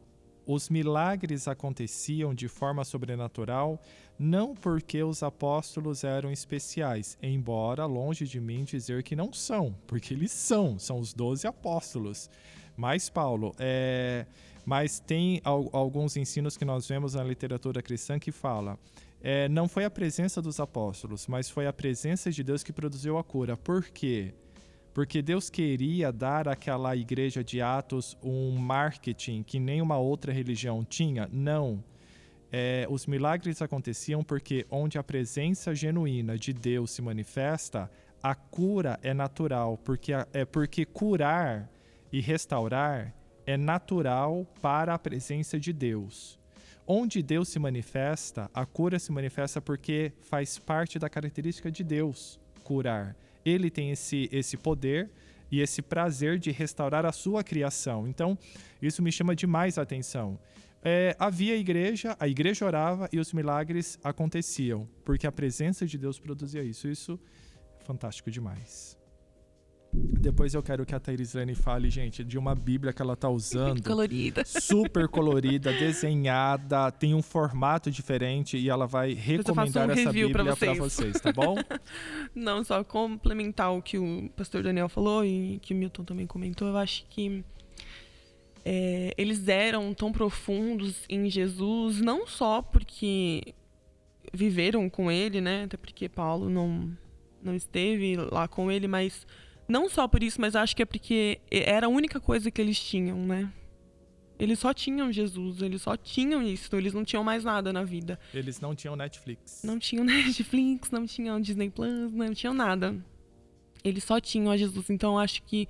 os milagres aconteciam de forma sobrenatural não porque os apóstolos eram especiais, embora longe de mim dizer que não são, porque eles são, são os doze apóstolos. Mas, Paulo, é, mas tem alguns ensinos que nós vemos na literatura cristã que fala é, não foi a presença dos apóstolos, mas foi a presença de Deus que produziu a cura. Por quê? Deus queria dar àquela igreja de Atos um marketing que nenhuma outra religião tinha? Não. É, os milagres aconteciam porque onde a presença genuína de Deus se manifesta, a cura é natural, porque é porque curar e restaurar é natural para a presença de Deus. Onde Deus se manifesta, a cura se manifesta porque faz parte da característica de Deus curar. Ele tem esse, esse poder e esse prazer de restaurar a sua criação. Então, isso me chama demais a atenção. É, havia igreja, a igreja orava e os milagres aconteciam, porque a presença de Deus produzia isso. Isso é fantástico demais. Depois eu quero que a Thaís Lane fale, gente, de uma Bíblia que ela tá usando. Colorida. Super colorida, desenhada, tem um formato diferente e ela vai recomendar um essa Bíblia para vocês. vocês, tá bom? Não, só complementar o que o pastor Daniel falou e que o Milton também comentou, eu acho que é, eles eram tão profundos em Jesus, não só porque viveram com ele, né? Até porque Paulo não, não esteve lá com ele, mas não só por isso, mas acho que é porque era a única coisa que eles tinham, né? Eles só tinham Jesus, eles só tinham isso, eles não tinham mais nada na vida. Eles não tinham Netflix. Não tinham Netflix, não tinham Disney Plus, não tinham nada. Eles só tinham a Jesus. Então acho que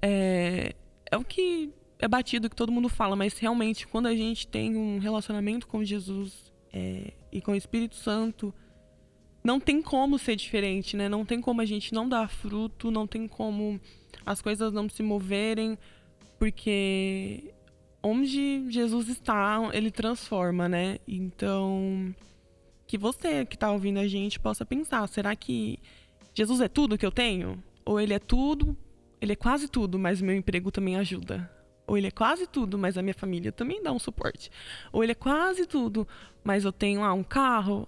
é, é o que é batido que todo mundo fala, mas realmente quando a gente tem um relacionamento com Jesus é, e com o Espírito Santo, não tem como ser diferente, né? Não tem como a gente não dar fruto, não tem como as coisas não se moverem, porque onde Jesus está, ele transforma, né? Então, que você que está ouvindo a gente possa pensar: será que Jesus é tudo que eu tenho? Ou ele é tudo, ele é quase tudo, mas meu emprego também ajuda? Ou ele é quase tudo, mas a minha família também dá um suporte? Ou ele é quase tudo, mas eu tenho ah, um carro?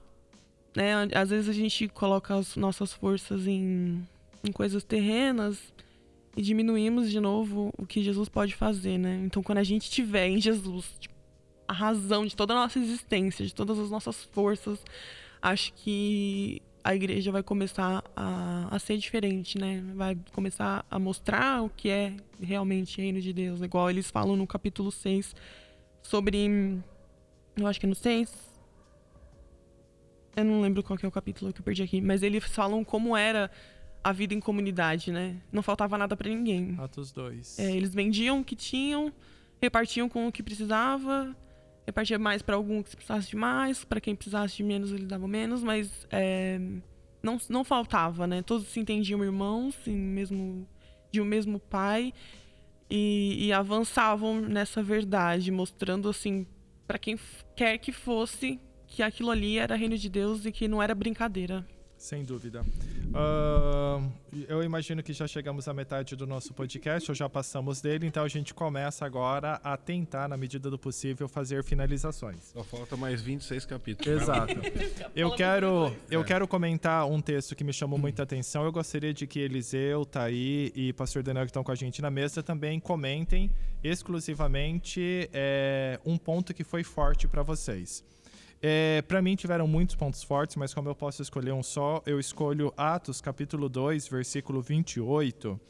Né? Às vezes a gente coloca as nossas forças em, em coisas terrenas e diminuímos de novo o que Jesus pode fazer, né? Então, quando a gente tiver em Jesus tipo, a razão de toda a nossa existência, de todas as nossas forças, acho que a igreja vai começar a, a ser diferente, né? Vai começar a mostrar o que é realmente reino de Deus, igual eles falam no capítulo 6 sobre eu acho que é no 6 eu não lembro qual é o capítulo que eu perdi aqui, mas eles falam como era a vida em comunidade, né? Não faltava nada para ninguém. Atos 2. É, eles vendiam o que tinham, repartiam com o que precisava, repartia mais para algum que precisasse de mais, para quem precisasse de menos eles davam menos, mas é, não, não faltava, né? Todos se entendiam irmãos, em mesmo, de um mesmo pai, e, e avançavam nessa verdade, mostrando assim para quem quer que fosse que aquilo ali era reino de Deus e que não era brincadeira. Sem dúvida. Uh, eu imagino que já chegamos à metade do nosso podcast, ou já passamos dele, então a gente começa agora a tentar, na medida do possível, fazer finalizações. Só falta mais 26 capítulos. Exato. eu quero, eu quero comentar um texto que me chamou muita atenção. Eu gostaria de que Eliseu, Thaí e Pastor Daniel, que estão com a gente na mesa, também comentem exclusivamente é, um ponto que foi forte para vocês. É, para mim tiveram muitos pontos fortes, mas como eu posso escolher um só, eu escolho Atos capítulo 2, versículo 28.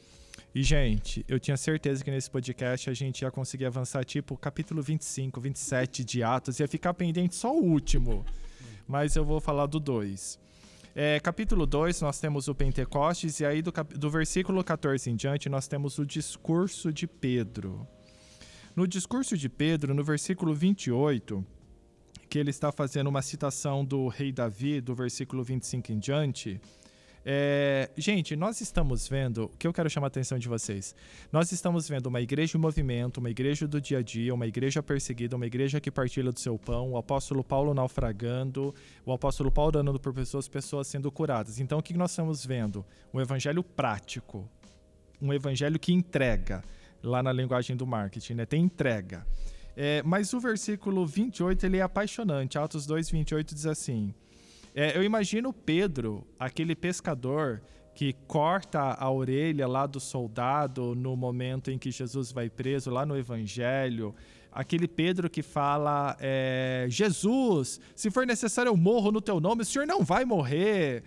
E, gente, eu tinha certeza que nesse podcast a gente ia conseguir avançar tipo capítulo 25, 27 de Atos, ia ficar pendente só o último. Mas eu vou falar do 2. É, capítulo 2, nós temos o Pentecostes, e aí do, do versículo 14 em diante, nós temos o discurso de Pedro. No discurso de Pedro, no versículo 28, que ele está fazendo uma citação do rei Davi, do versículo 25 em diante. É, gente, nós estamos vendo, o que eu quero chamar a atenção de vocês, nós estamos vendo uma igreja em movimento, uma igreja do dia a dia, uma igreja perseguida, uma igreja que partilha do seu pão, o apóstolo Paulo naufragando, o apóstolo Paulo dando por pessoas, pessoas sendo curadas. Então, o que nós estamos vendo? Um evangelho prático, um evangelho que entrega, lá na linguagem do marketing, né? Tem entrega. É, mas o versículo 28 ele é apaixonante. Atos 2, 28 diz assim: é, Eu imagino Pedro, aquele pescador que corta a orelha lá do soldado no momento em que Jesus vai preso, lá no Evangelho. Aquele Pedro que fala: é, Jesus, se for necessário eu morro no teu nome, o senhor não vai morrer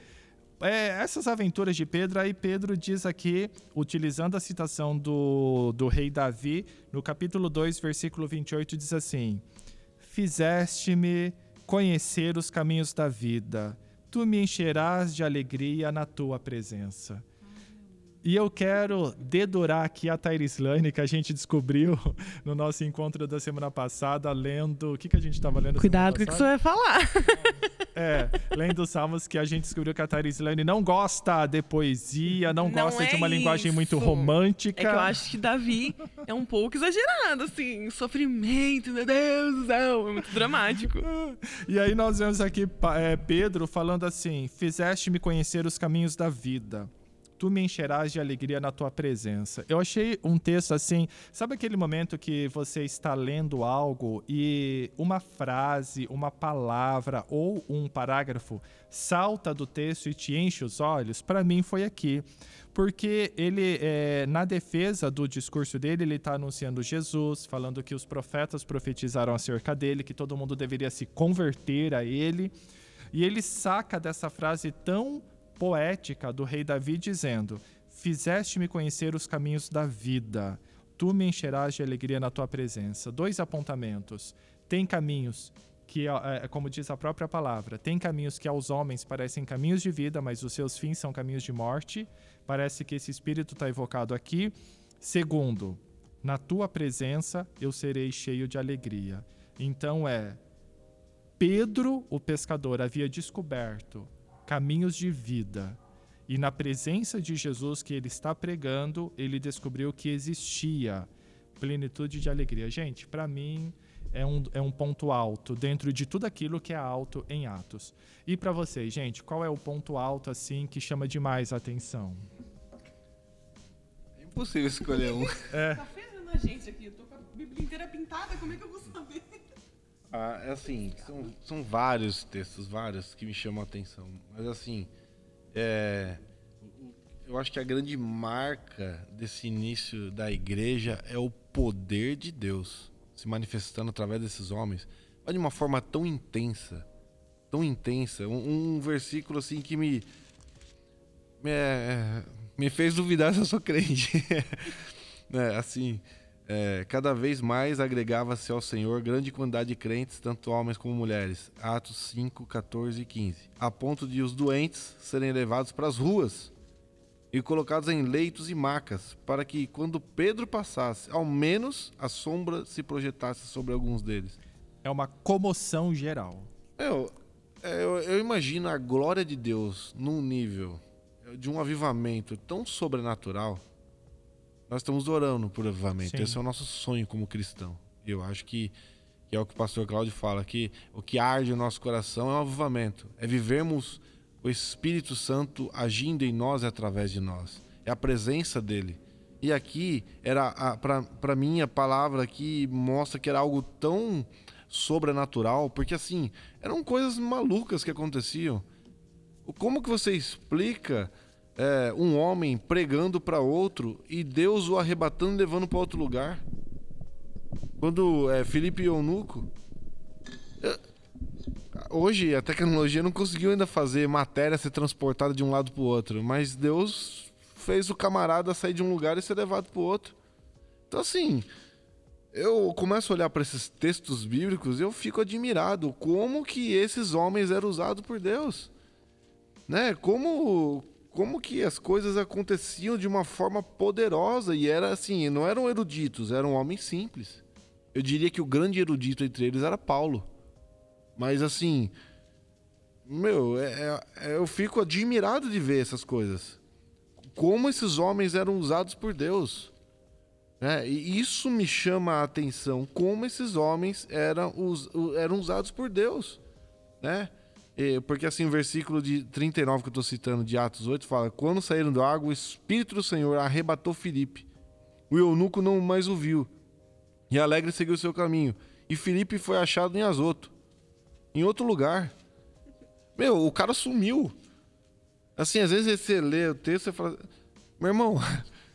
é, essas aventuras de Pedro, aí Pedro diz aqui, utilizando a citação do, do rei Davi, no capítulo 2, versículo 28, diz assim: Fizeste-me conhecer os caminhos da vida, tu me encherás de alegria na tua presença. E eu quero dedurar aqui a Tairislane, que a gente descobriu no nosso encontro da semana passada, lendo. O que, que a gente estava lendo? Cuidado com o que você vai falar. É, lendo os salmos que a gente descobriu que a Tairislane não gosta de poesia, não, não gosta é de uma isso. linguagem muito romântica. É que eu acho que Davi é um pouco exagerado, assim. Sofrimento, meu Deus é muito dramático. E aí nós vemos aqui é, Pedro falando assim: Fizeste-me conhecer os caminhos da vida tu me encherás de alegria na tua presença. Eu achei um texto assim, sabe aquele momento que você está lendo algo e uma frase, uma palavra ou um parágrafo salta do texto e te enche os olhos? Para mim foi aqui. Porque ele, é, na defesa do discurso dele, ele está anunciando Jesus, falando que os profetas profetizaram acerca dele, que todo mundo deveria se converter a ele. E ele saca dessa frase tão poética do rei Davi dizendo: Fizeste-me conhecer os caminhos da vida, tu me encherás de alegria na tua presença. Dois apontamentos. Tem caminhos que, é, como diz a própria palavra, tem caminhos que aos homens parecem caminhos de vida, mas os seus fins são caminhos de morte. Parece que esse espírito está evocado aqui. Segundo, na tua presença eu serei cheio de alegria. Então é Pedro, o pescador, havia descoberto caminhos de vida. E na presença de Jesus que ele está pregando, ele descobriu que existia plenitude de alegria. Gente, para mim é um, é um ponto alto dentro de tudo aquilo que é alto em Atos. E para vocês, gente, qual é o ponto alto assim que chama demais a atenção? É impossível escolher um. É. Tá fazendo a gente aqui, eu tô com a Bíblia inteira pintada, como é que eu vou saber? Ah, é assim, são, são vários textos, vários que me chamam a atenção. Mas assim, é, eu acho que a grande marca desse início da igreja é o poder de Deus se manifestando através desses homens, mas de uma forma tão intensa, tão intensa. Um, um versículo assim que me, me, é, me fez duvidar se eu sou crente. é, assim, é, cada vez mais agregava-se ao Senhor grande quantidade de crentes, tanto homens como mulheres. Atos 5, 14 e 15. A ponto de os doentes serem levados para as ruas e colocados em leitos e macas, para que, quando Pedro passasse, ao menos a sombra se projetasse sobre alguns deles. É uma comoção geral. Eu, eu, eu imagino a glória de Deus num nível de um avivamento tão sobrenatural nós estamos orando por avivamento. Sim. Esse é o nosso sonho como cristão. Eu acho que, que, é o que o pastor Cláudio fala, que o que arde o nosso coração é um avivamento. É vivermos o Espírito Santo agindo em nós e através de nós. É a presença dele. E aqui, era para mim, a palavra aqui mostra que era algo tão sobrenatural, porque assim, eram coisas malucas que aconteciam. Como que você explica é, um homem pregando para outro e Deus o arrebatando levando para outro lugar. Quando é, Felipe Eunuco. Hoje a tecnologia não conseguiu ainda fazer matéria ser transportada de um lado para o outro, mas Deus fez o camarada sair de um lugar e ser levado para o outro. Então, assim, eu começo a olhar para esses textos bíblicos e eu fico admirado como que esses homens eram usados por Deus. Né? Como como que as coisas aconteciam de uma forma poderosa e era assim, não eram eruditos, eram homens simples. Eu diria que o grande erudito entre eles era Paulo. Mas assim, meu, é, é, eu fico admirado de ver essas coisas. Como esses homens eram usados por Deus. Né? E isso me chama a atenção, como esses homens eram, us, eram usados por Deus. Né? Porque assim, o versículo de 39 que eu estou citando, de Atos 8, fala: Quando saíram da água, o Espírito do Senhor arrebatou Filipe. O eunuco não mais o viu. E alegre seguiu seu caminho. E Filipe foi achado em Azoto, em outro lugar. Meu, o cara sumiu. Assim, às vezes você lê o texto e fala: Meu irmão,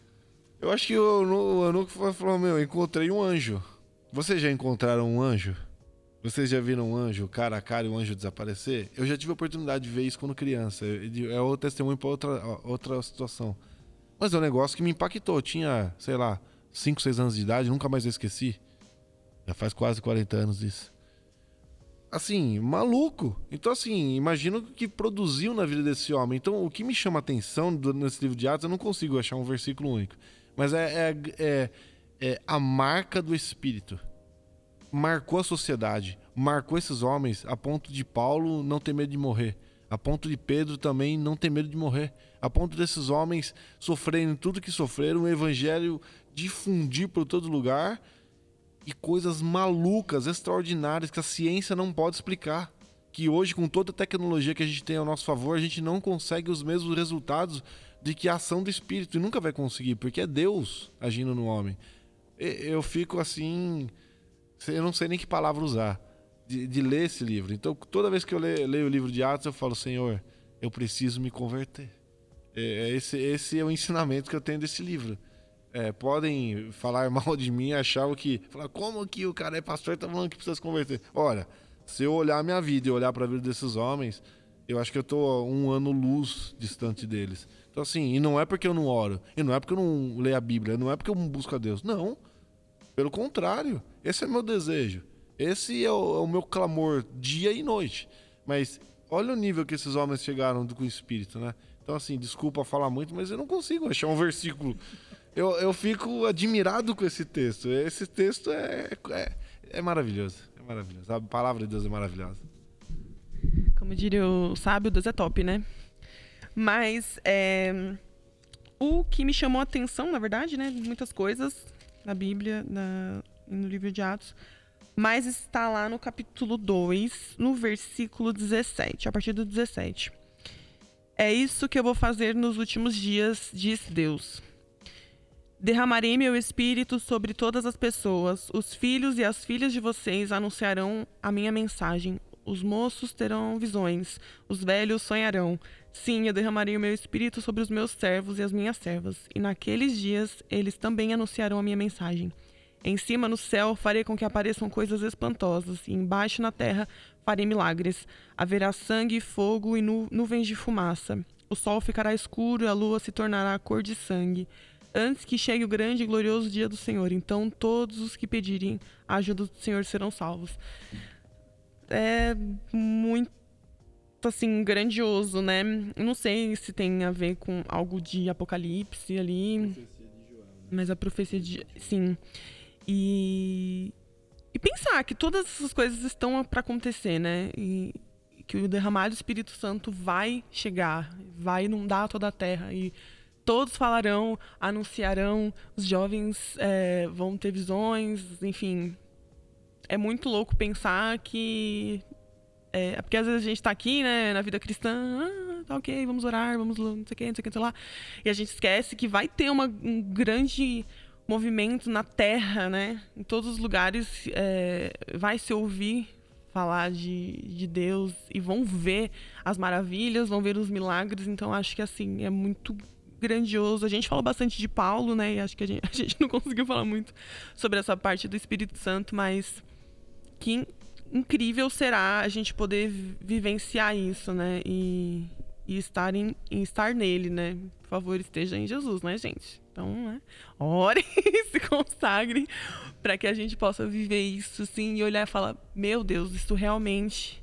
eu acho que o eunuco falou: Meu, encontrei um anjo. Vocês já encontraram um anjo? Vocês já viram um anjo cara a cara e o anjo desaparecer? Eu já tive a oportunidade de ver isso quando criança. É o testemunho para outra, outra situação. Mas é um negócio que me impactou. Eu tinha, sei lá, 5, 6 anos de idade, nunca mais esqueci. Já faz quase 40 anos isso. Assim, maluco. Então, assim, imagino o que produziu na vida desse homem. Então, o que me chama atenção nesse livro de Atos, eu não consigo achar um versículo único. Mas é, é, é, é a marca do Espírito marcou a sociedade, marcou esses homens a ponto de Paulo não ter medo de morrer, a ponto de Pedro também não ter medo de morrer, a ponto desses homens sofrerem tudo que sofreram, o evangelho difundir por todo lugar e coisas malucas, extraordinárias que a ciência não pode explicar. Que hoje, com toda a tecnologia que a gente tem ao nosso favor, a gente não consegue os mesmos resultados de que a ação do Espírito e nunca vai conseguir, porque é Deus agindo no homem. Eu fico assim eu não sei nem que palavra usar, de, de ler esse livro. Então, toda vez que eu leio, leio, o livro de Atos, eu falo, Senhor, eu preciso me converter. É, é, esse, esse é o ensinamento que eu tenho desse livro. É, podem falar mal de mim, achar o que. Falar, como que o cara é pastor e tá falando que precisa se converter? Olha, se eu olhar a minha vida e olhar para a vida desses homens, eu acho que eu tô um ano luz distante deles. Então, assim, e não é porque eu não oro, e não é porque eu não leio a Bíblia, não é porque eu não busco a Deus. Não. Pelo contrário, esse é meu desejo. Esse é o, é o meu clamor dia e noite. Mas olha o nível que esses homens chegaram com o Espírito, né? Então, assim, desculpa falar muito, mas eu não consigo achar um versículo. Eu, eu fico admirado com esse texto. Esse texto é, é, é maravilhoso. É maravilhoso. A palavra de Deus é maravilhosa. Como diria o sábio, Deus é top, né? Mas é, o que me chamou a atenção, na verdade, né? Muitas coisas na Bíblia, na, no livro de Atos. Mas está lá no capítulo 2, no versículo 17, a partir do 17. É isso que eu vou fazer nos últimos dias, diz Deus. Derramarei meu espírito sobre todas as pessoas. Os filhos e as filhas de vocês anunciarão a minha mensagem. Os moços terão visões, os velhos sonharão. Sim, eu derramarei o meu espírito sobre os meus servos e as minhas servas, e naqueles dias eles também anunciarão a minha mensagem. Em cima no céu farei com que apareçam coisas espantosas, e embaixo na terra farei milagres. Haverá sangue, fogo e nu nuvens de fumaça. O sol ficará escuro e a lua se tornará cor de sangue. Antes que chegue o grande e glorioso dia do Senhor, então todos os que pedirem a ajuda do Senhor serão salvos. É muito assim grandioso, né? Não sei se tem a ver com algo de Apocalipse ali, mas a profecia de sim. E, e pensar que todas essas coisas estão para acontecer, né? E que o derramar do Espírito Santo vai chegar, vai inundar toda a terra e todos falarão, anunciarão, os jovens é, vão ter visões, enfim. É muito louco pensar que. É, porque às vezes a gente está aqui, né, na vida cristã, ah, tá ok, vamos orar, vamos não sei o que, não sei o que, não sei lá. E a gente esquece que vai ter uma, um grande movimento na terra, né? Em todos os lugares é, vai se ouvir falar de, de Deus e vão ver as maravilhas, vão ver os milagres. Então acho que assim é muito grandioso. A gente falou bastante de Paulo, né? E acho que a gente, a gente não conseguiu falar muito sobre essa parte do Espírito Santo, mas que incrível será a gente poder vivenciar isso, né? E, e estar, em, em estar nele, né? Por favor, esteja em Jesus, né, gente? Então, né? Ore e se consagre para que a gente possa viver isso assim e olhar e falar: meu Deus, isso realmente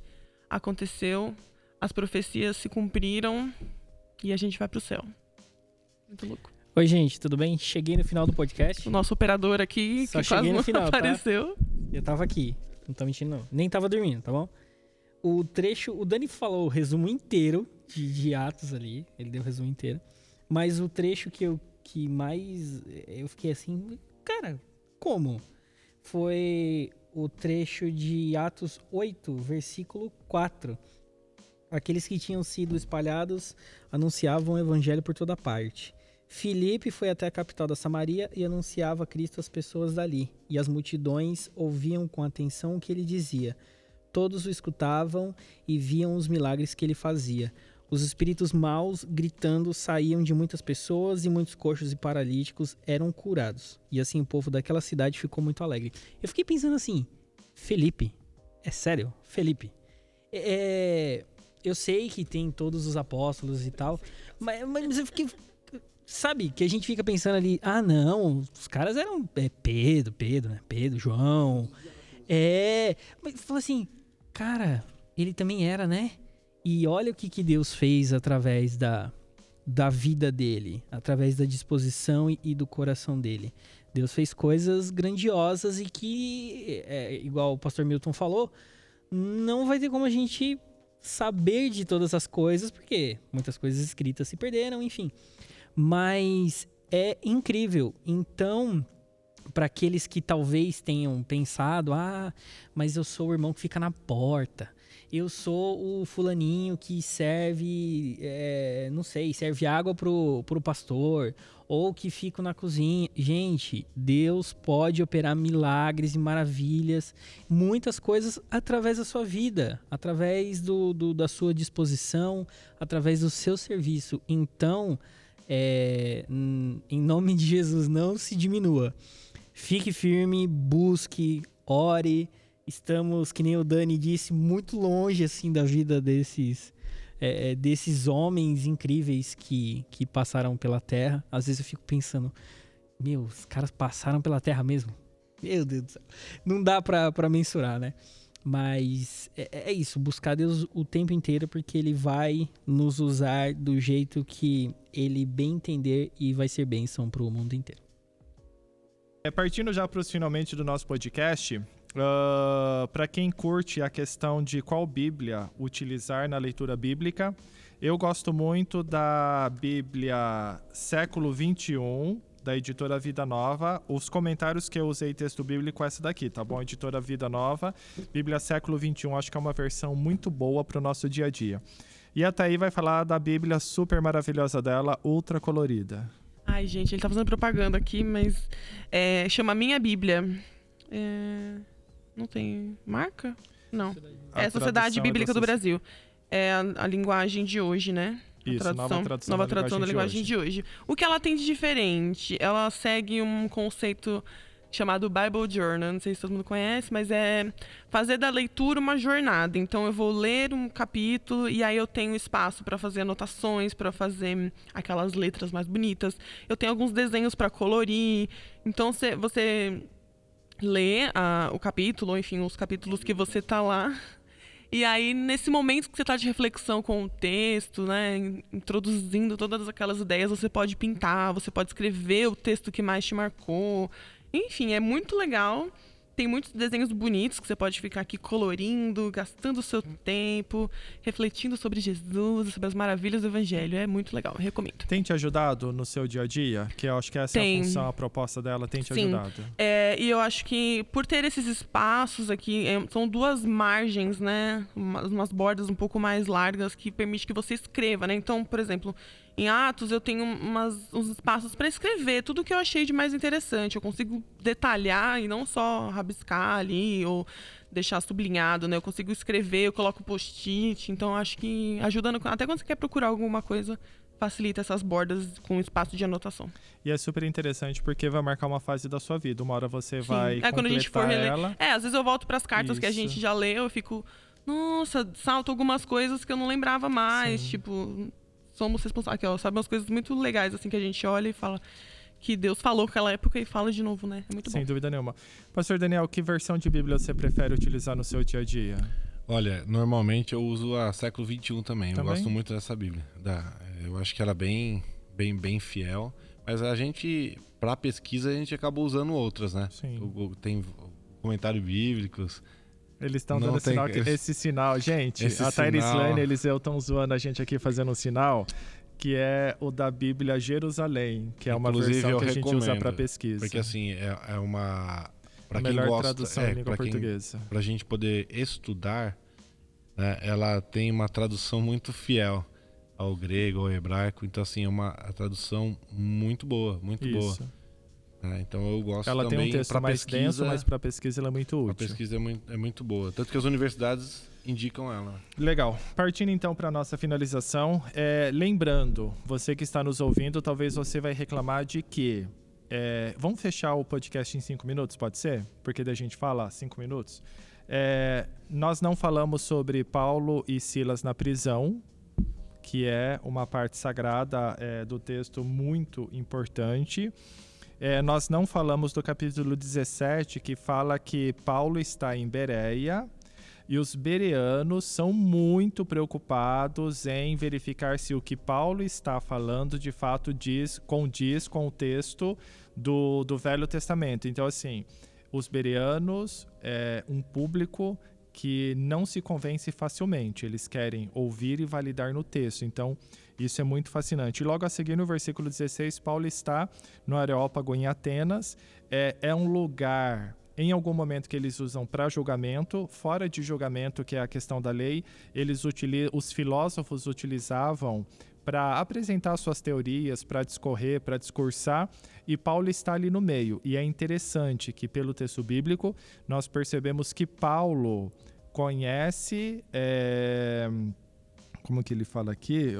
aconteceu, as profecias se cumpriram e a gente vai para o céu. Muito louco. Oi, gente, tudo bem? Cheguei no final do podcast. O nosso operador aqui, Só que quase não final, tá? apareceu. Eu tava aqui, não tô mentindo não. Nem tava dormindo, tá bom? O trecho, o Dani falou o resumo inteiro de, de Atos ali, ele deu o resumo inteiro. Mas o trecho que eu que mais eu fiquei assim, cara, como? Foi o trecho de Atos 8, versículo 4. Aqueles que tinham sido espalhados anunciavam o evangelho por toda parte. Filipe foi até a capital da Samaria e anunciava Cristo às pessoas dali, e as multidões ouviam com atenção o que ele dizia. Todos o escutavam e viam os milagres que ele fazia. Os espíritos maus, gritando, saíam de muitas pessoas e muitos coxos e paralíticos eram curados. E assim o povo daquela cidade ficou muito alegre. Eu fiquei pensando assim: Felipe, é sério? Felipe. É, eu sei que tem todos os apóstolos e tal, mas, mas eu fiquei. Sabe, que a gente fica pensando ali, ah, não, os caras eram é, Pedro, Pedro, né? Pedro, João. É. Mas fala assim, cara, ele também era, né? E olha o que, que Deus fez através da, da vida dele, através da disposição e, e do coração dele. Deus fez coisas grandiosas e que, é, igual o pastor Milton falou, não vai ter como a gente saber de todas as coisas, porque muitas coisas escritas se perderam, enfim. Mas é incrível. Então, para aqueles que talvez tenham pensado, ah, mas eu sou o irmão que fica na porta eu sou o fulaninho que serve, é, não sei, serve água pro, pro pastor, ou que fico na cozinha. Gente, Deus pode operar milagres e maravilhas, muitas coisas através da sua vida, através do, do da sua disposição, através do seu serviço. Então, é, em nome de Jesus, não se diminua. Fique firme, busque, ore Estamos, que nem o Dani disse, muito longe assim da vida desses é, é, desses homens incríveis que, que passaram pela Terra. Às vezes eu fico pensando, meu, os caras passaram pela Terra mesmo? Meu Deus do céu. Não dá pra, pra mensurar, né? Mas é, é, isso, buscar Deus o tempo inteiro, porque Ele vai nos usar do jeito que Ele bem entender e vai ser bênção pro mundo inteiro. É, partindo já para os finalmente do nosso podcast, uh, ah, para quem curte a questão de qual Bíblia utilizar na leitura bíblica, eu gosto muito da Bíblia século 21, da editora Vida Nova. Os comentários que eu usei texto bíblico é essa daqui, tá bom? Editora Vida Nova, Bíblia século 21, acho que é uma versão muito boa para o nosso dia a dia. E a Thaí vai falar da Bíblia super maravilhosa dela, ultra colorida. Ai, gente, ele tá fazendo propaganda aqui, mas é, chama Minha Bíblia. É, não tem marca? Não. A é a Sociedade é Bíblica do Brasil. É a, a linguagem de hoje, né? Isso, tradução, nova tradução, nova da, tradução linguagem da linguagem de hoje. O que ela tem de diferente? Ela segue um conceito chamado Bible Journal, não sei se todo mundo conhece, mas é fazer da leitura uma jornada. Então eu vou ler um capítulo e aí eu tenho espaço para fazer anotações, para fazer aquelas letras mais bonitas. Eu tenho alguns desenhos para colorir. Então você lê uh, o capítulo, ou enfim, os capítulos que você tá lá e aí, nesse momento que você está de reflexão com o texto, né, introduzindo todas aquelas ideias, você pode pintar, você pode escrever o texto que mais te marcou. Enfim, é muito legal. Tem muitos desenhos bonitos que você pode ficar aqui colorindo, gastando o seu tempo, refletindo sobre Jesus, sobre as maravilhas do Evangelho. É muito legal, recomendo. Tem te ajudado no seu dia a dia? Que eu acho que essa tem. é a função, a proposta dela, tem te Sim. ajudado. É, e eu acho que por ter esses espaços aqui, é, são duas margens, né? Umas, umas bordas um pouco mais largas que permite que você escreva, né? Então, por exemplo, em Atos, eu tenho umas, uns espaços para escrever tudo que eu achei de mais interessante. Eu consigo detalhar e não só rabiscar ali ou deixar sublinhado, né? Eu consigo escrever, eu coloco post-it. Então, acho que ajudando. Até quando você quer procurar alguma coisa, facilita essas bordas com espaço de anotação. E é super interessante porque vai marcar uma fase da sua vida. Uma hora você Sim. vai é, quando a gente for reler. ela. É, às vezes eu volto para as cartas Isso. que a gente já leu, eu fico, nossa, salto algumas coisas que eu não lembrava mais, Sim. tipo, somos responsáveis. Aqui, ó, sabe umas coisas muito legais, assim, que a gente olha e fala que Deus falou naquela época e fala de novo, né? É muito Sem bom. dúvida nenhuma. Pastor Daniel, que versão de Bíblia você prefere utilizar no seu dia a dia? Olha, normalmente eu uso a século XXI também. também? Eu gosto muito dessa Bíblia. Da, eu acho que ela é bem, bem, bem fiel. Mas a gente, para pesquisa, a gente acabou usando outras, né? Sim. Tem comentários bíblicos. Eles estão dando sinal que, esse sinal, gente, esse a Thaís Lane e eles estão zoando a gente aqui fazendo um sinal que é o da Bíblia Jerusalém, que é uma Inclusive, versão que a gente usa para pesquisa. Porque assim, é, é uma para quem gosta, tradução é, em língua portuguesa. Para a gente poder estudar, né, ela tem uma tradução muito fiel ao grego, ao hebraico. Então assim, é uma tradução muito boa, muito Isso. boa. É, então eu gosto ela também. Ela tem um texto mais pesquisa, denso, mas para pesquisa ela é muito útil. A pesquisa é muito, é muito boa. Tanto que as universidades indicam ela. Legal. Partindo então para nossa finalização, é, lembrando, você que está nos ouvindo, talvez você vai reclamar de que é, vamos fechar o podcast em cinco minutos, pode ser? Porque da gente fala cinco minutos. É, nós não falamos sobre Paulo e Silas na prisão, que é uma parte sagrada é, do texto muito importante. É, nós não falamos do capítulo 17, que fala que Paulo está em Bereia e os bereanos são muito preocupados em verificar se o que Paulo está falando de fato diz, condiz com o texto do, do Velho Testamento. Então, assim, os bereanos, é um público que não se convence facilmente. Eles querem ouvir e validar no texto. Então, isso é muito fascinante. E logo a seguir, no versículo 16, Paulo está no Areópago em Atenas. É, é um lugar em algum momento que eles usam para julgamento, fora de julgamento, que é a questão da lei, eles os filósofos utilizavam para apresentar suas teorias, para discorrer, para discursar, e Paulo está ali no meio. E é interessante que, pelo texto bíblico, nós percebemos que Paulo conhece. É, como que ele fala aqui?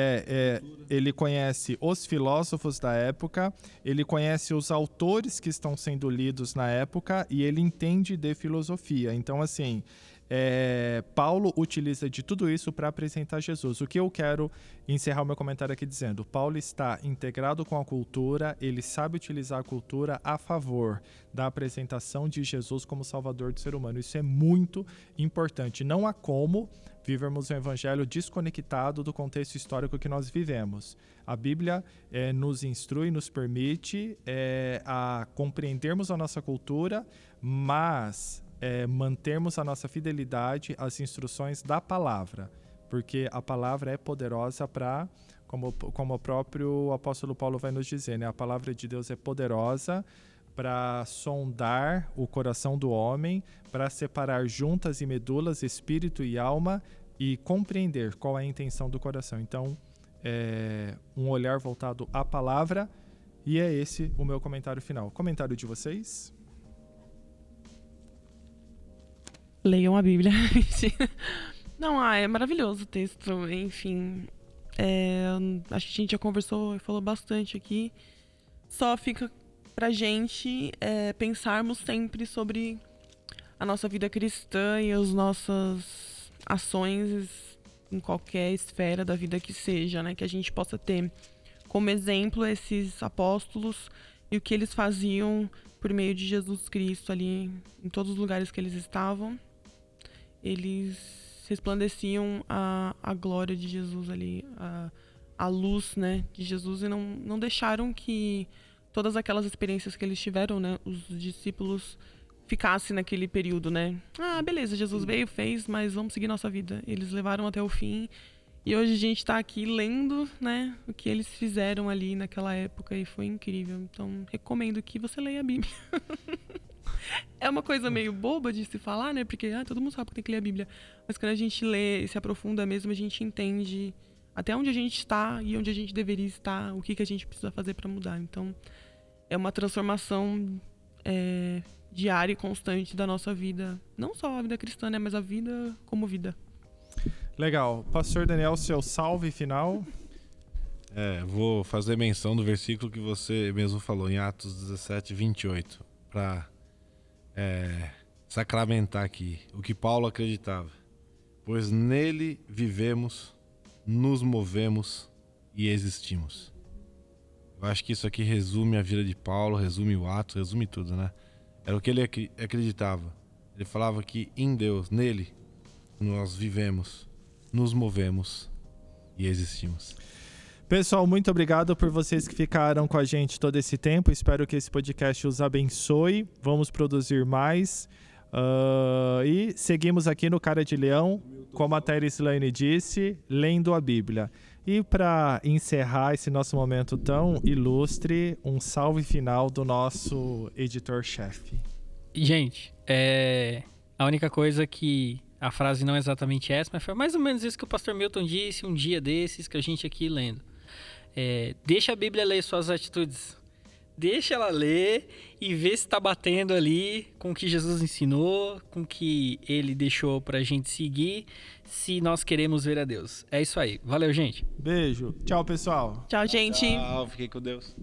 É, é, ele conhece os filósofos da época, ele conhece os autores que estão sendo lidos na época e ele entende de filosofia. Então, assim, é, Paulo utiliza de tudo isso para apresentar Jesus. O que eu quero encerrar o meu comentário aqui dizendo: Paulo está integrado com a cultura, ele sabe utilizar a cultura a favor da apresentação de Jesus como Salvador do ser humano. Isso é muito importante. Não há como vivermos um evangelho desconectado do contexto histórico que nós vivemos. A Bíblia é, nos instrui, nos permite é, a compreendermos a nossa cultura, mas é, mantermos a nossa fidelidade às instruções da palavra, porque a palavra é poderosa para, como, como o próprio apóstolo Paulo vai nos dizer, né? a palavra de Deus é poderosa para sondar o coração do homem, para separar juntas e medulas, espírito e alma e compreender qual é a intenção do coração. Então, é um olhar voltado à palavra e é esse o meu comentário final. Comentário de vocês? Leiam a Bíblia. Não, ah, é maravilhoso o texto. Enfim, é, acho que a gente já conversou e falou bastante aqui. Só fica pra gente é, pensarmos sempre sobre a nossa vida cristã e as nossas ações em qualquer esfera da vida que seja, né? Que a gente possa ter como exemplo esses apóstolos e o que eles faziam por meio de Jesus Cristo ali em todos os lugares que eles estavam eles resplandeciam a, a glória de Jesus ali, a, a luz, né, de Jesus e não, não deixaram que todas aquelas experiências que eles tiveram, né, os discípulos ficassem naquele período, né? Ah, beleza, Jesus veio, fez, mas vamos seguir nossa vida. Eles levaram até o fim. E hoje a gente está aqui lendo, né, o que eles fizeram ali naquela época e foi incrível. Então, recomendo que você leia a Bíblia. é uma coisa meio boba de se falar, né? Porque ah, todo mundo sabe que tem que ler a Bíblia. Mas quando a gente lê e se aprofunda mesmo, a gente entende até onde a gente está e onde a gente deveria estar, o que, que a gente precisa fazer para mudar. Então, é uma transformação é, diária e constante da nossa vida. Não só a vida cristã, né? Mas a vida como vida. Legal. Pastor Daniel, seu salve final. É, vou fazer menção do versículo que você mesmo falou em Atos 17, 28, para é, sacramentar aqui o que Paulo acreditava. Pois nele vivemos, nos movemos e existimos. Eu acho que isso aqui resume a vida de Paulo, resume o ato, resume tudo, né? Era o que ele acreditava. Ele falava que em Deus, nele, nós vivemos, nos movemos e existimos. Pessoal, muito obrigado por vocês que ficaram com a gente todo esse tempo. Espero que esse podcast os abençoe. Vamos produzir mais. Uh, e seguimos aqui no Cara de Leão, como a Thérese Lane disse, lendo a Bíblia. E para encerrar esse nosso momento tão ilustre, um salve final do nosso editor-chefe. Gente, é... a única coisa que a frase não é exatamente essa, mas foi mais ou menos isso que o pastor Milton disse um dia desses que a gente aqui lendo. É, deixa a Bíblia ler suas atitudes. Deixa ela ler e vê se está batendo ali com o que Jesus ensinou, com o que ele deixou para a gente seguir, se nós queremos ver a Deus. É isso aí. Valeu, gente. Beijo. Tchau, pessoal. Tchau, gente. Tchau, fiquei com Deus.